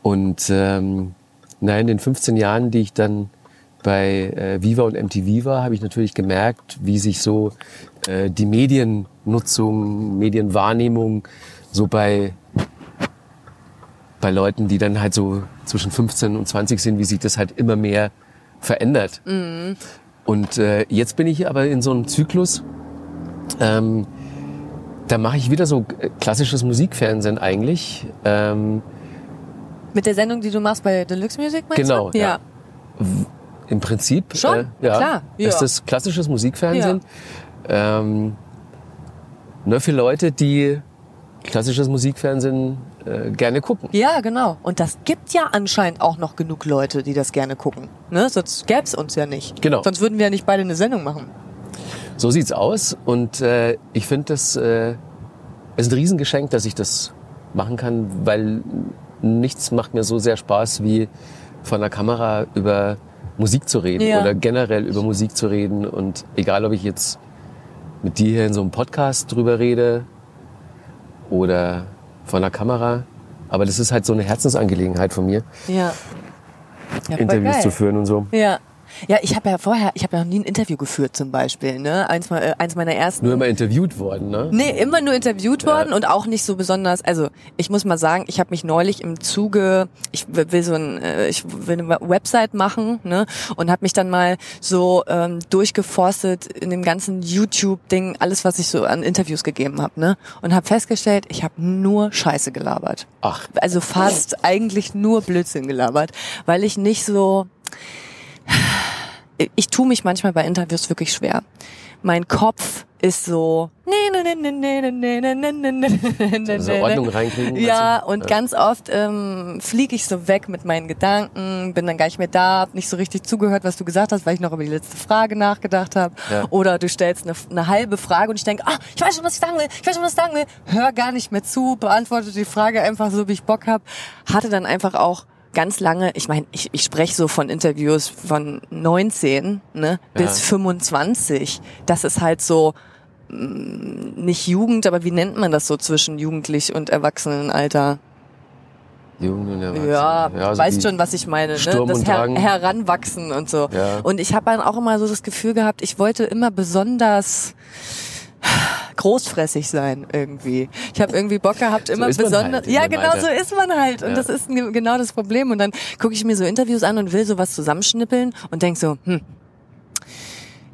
Und ähm, nein, in den 15 Jahren, die ich dann bei äh, Viva und MTV war, habe ich natürlich gemerkt, wie sich so äh, die Mediennutzung, Medienwahrnehmung so bei bei Leuten, die dann halt so zwischen 15 und 20 sind, wie sich das halt immer mehr verändert. Und äh, jetzt bin ich aber in so einem Zyklus, ähm, da mache ich wieder so äh, klassisches Musikfernsehen eigentlich. Ähm, Mit der Sendung, die du machst bei Deluxe Music, meinst Genau, du? ja. Im Prinzip Schon? Äh, ja, Klar, ja. ist das klassisches Musikfernsehen. Ähm, nur für Leute, die klassisches Musikfernsehen äh, gerne gucken. Ja, genau. Und das gibt ja anscheinend auch noch genug Leute, die das gerne gucken. Ne? Sonst gäbe es uns ja nicht. Genau. Sonst würden wir ja nicht beide eine Sendung machen. So sieht's aus und äh, ich finde das äh, ist ein Riesengeschenk, dass ich das machen kann, weil nichts macht mir so sehr Spaß wie von der Kamera über Musik zu reden Ja. oder generell über Musik zu reden und egal ob ich jetzt mit dir hier in so einem Podcast drüber rede oder von der Kamera, aber das ist halt so eine Herzensangelegenheit von mir, Ja. ja Interviews zu führen und so. Ja. Ja, ich habe ja vorher, ich habe ja noch nie ein Interview geführt zum Beispiel. Ne? Eins, mal- äh, eins meiner ersten. Nur immer interviewt worden, ne? Nee, immer nur interviewt worden und auch nicht so besonders. Also ich muss mal sagen, ich habe mich neulich im Zuge, ich will will so ein, äh, ich will eine Website machen, ne, und habe mich dann mal so ähm, durchgeforstet in dem ganzen YouTube-Ding, alles, was ich so an Interviews gegeben habe, ne, und habe festgestellt, ich habe nur Scheiße gelabert. Ach, Also fast eigentlich nur Blödsinn gelabert, weil ich nicht so ich tue mich manchmal bei Interviews wirklich schwer. Mein Kopf ist so also Ordnung reinkriegen. Ja, und ja. ganz oft ähm, fliege ich so weg mit meinen Gedanken, bin dann gar nicht mehr da, hab nicht so richtig zugehört, was du gesagt hast, weil ich noch über die letzte Frage nachgedacht habe. Ja. Oder du stellst eine, eine, halbe Frage und ich denke, ah, ich weiß schon, was ich sagen will, ich weiß schon, was ich sagen will. Hör gar nicht mehr zu, beantworte die Frage einfach so, wie ich Bock habe. Hatte dann einfach auch ganz lange, ich meine, ich, ich spreche so von Interviews von 19 ne, bis 25. Das ist halt so mm, nicht Jugend, aber wie nennt man das so zwischen Jugendlich und Erwachsenenalter? Jung und erwachsen. Ja, so weißt die- schon, was ich meine, ne? Das Her. Heranwachsen und so. Ja. Und ich habe dann auch immer so das Gefühl gehabt, ich wollte immer besonders großfressig sein irgendwie. Ich habe irgendwie Bock gehabt, immer ist man besonders. halt ja, genau Alter. so ist man halt. Und Ja. das ist ge- genau das Problem. Und dann gucke ich mir so Interviews an und will sowas zusammenschnippeln und denk so, hm,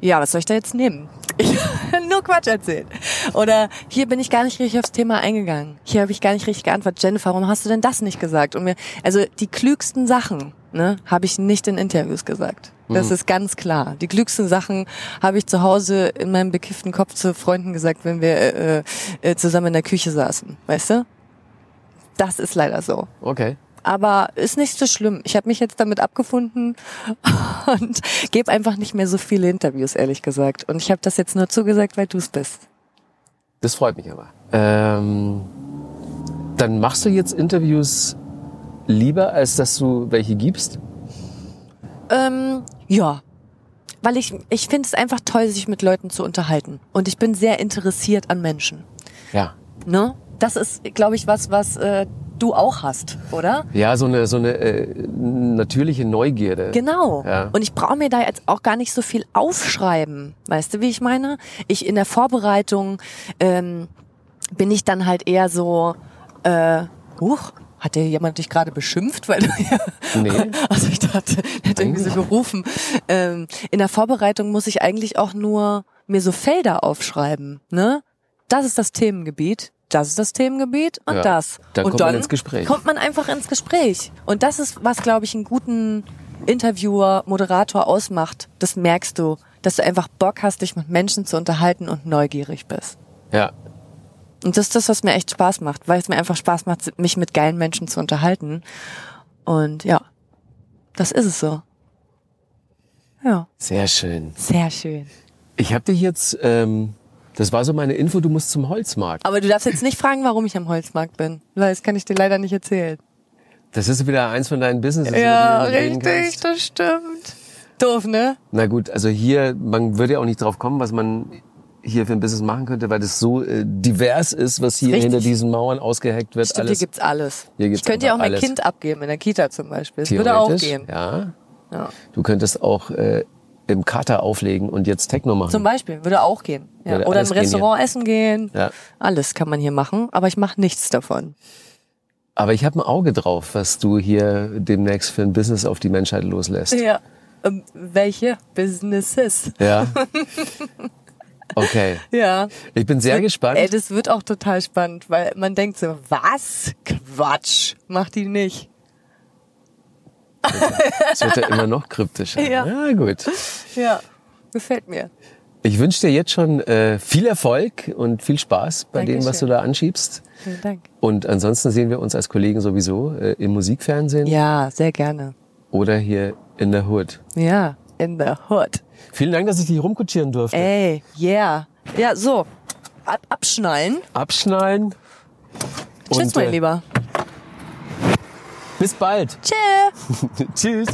ja, was soll ich da jetzt nehmen? Ich nur Quatsch erzählen. Oder hier bin ich gar nicht richtig aufs Thema eingegangen. Hier habe ich gar nicht richtig geantwortet. Jennifer, warum hast du denn das nicht gesagt? Und mir, also die klügsten Sachen, ne, habe ich nicht in Interviews gesagt. Das ist ganz klar. Die klügsten Sachen habe ich zu Hause in meinem bekifften Kopf zu Freunden gesagt, wenn wir äh, äh, zusammen in der Küche saßen. Weißt du? Das ist leider so. Okay. Aber ist nicht so schlimm. Ich habe mich jetzt damit abgefunden und gebe einfach nicht mehr so viele Interviews, ehrlich gesagt. Und ich habe das jetzt nur zugesagt, weil du es bist. Das freut mich aber. Ähm, dann machst du jetzt Interviews lieber, als dass du welche gibst? Ähm, ja. Weil ich, ich finde es einfach toll, sich mit Leuten zu unterhalten. Und ich bin sehr interessiert an Menschen. Ja. Ne? Das ist, glaube ich, was, was äh, du auch hast, oder? Ja, so eine, so eine äh, natürliche Neugierde. Genau. Ja. Und ich brauche mir da jetzt auch gar nicht so viel aufschreiben. Weißt du, wie ich meine? Ich in der Vorbereitung ähm, bin ich dann halt eher so, äh, huch, hat dir jemand dich gerade beschimpft? Weil du Nee. Also ich dachte, er hat irgendwie so gerufen. Ähm, in der Vorbereitung muss ich eigentlich auch nur mir so Felder aufschreiben. Ne? Das ist das Themengebiet, das ist das Themengebiet und Ja. das. Dann und kommt man ins Gespräch. Kommt man einfach ins Gespräch. Und das ist, was, glaube ich, einen guten Interviewer, Moderator ausmacht. Das merkst du, dass du einfach Bock hast, dich mit Menschen zu unterhalten und neugierig bist. Ja. Und das ist das, was mir echt Spaß macht, weil es mir einfach Spaß macht, mich mit geilen Menschen zu unterhalten. Und ja, das ist es so. Ja, Sehr schön. sehr schön. Ich habe dich jetzt, ähm, das war so meine Info, du musst zum Holzmarkt. Aber du darfst jetzt nicht fragen, warum ich am Holzmarkt bin. Weil das kann ich dir leider nicht erzählen. Das ist wieder eins von deinen Businesses. Ja, richtig, das stimmt. Doof, ne? Na gut, also hier, man würde ja auch nicht drauf kommen, was man hier für ein Business machen könnte, weil das so äh, divers ist, was hier Richtig. hinter diesen Mauern ausgeheckt wird. Stimmt, alles hier gibt's alles. Hier gibt's ich könnte ja auch mein alles. Kind abgeben, in der Kita zum Beispiel. Das würde auch gehen. Ja. Ja. Du könntest auch äh, im Kater auflegen und jetzt Techno machen. Zum Beispiel, würde auch gehen. Ja. Würde Oder im gehen Restaurant essen gehen. Ja. Alles kann man hier machen, aber ich mache nichts davon. Aber ich habe ein Auge drauf, was du hier demnächst für ein Business auf die Menschheit loslässt. Ja. Ähm, welche Businesses? Ja. Okay. Ja. Ich bin sehr gespannt. Ey, das wird auch total spannend, weil man denkt so, was? Quatsch, macht die nicht. Es wird ja immer noch kryptischer. Ja. ja gut. Ja, gefällt mir. Ich wünsche dir jetzt schon äh, viel Erfolg und viel Spaß bei dem, was du Dankeschön. da anschiebst. Vielen Dank. Und ansonsten sehen wir uns als Kollegen sowieso äh, im Musikfernsehen Ja, sehr gerne. oder hier in der Hood. Ja, in the hood. Vielen Dank, dass ich dich rumkutschieren durfte. Ey, yeah. Ja, so. Ab abschnallen. Abschnallen. Tschüss, mein äh, Lieber. Bis bald. Tschüss. Tschüss.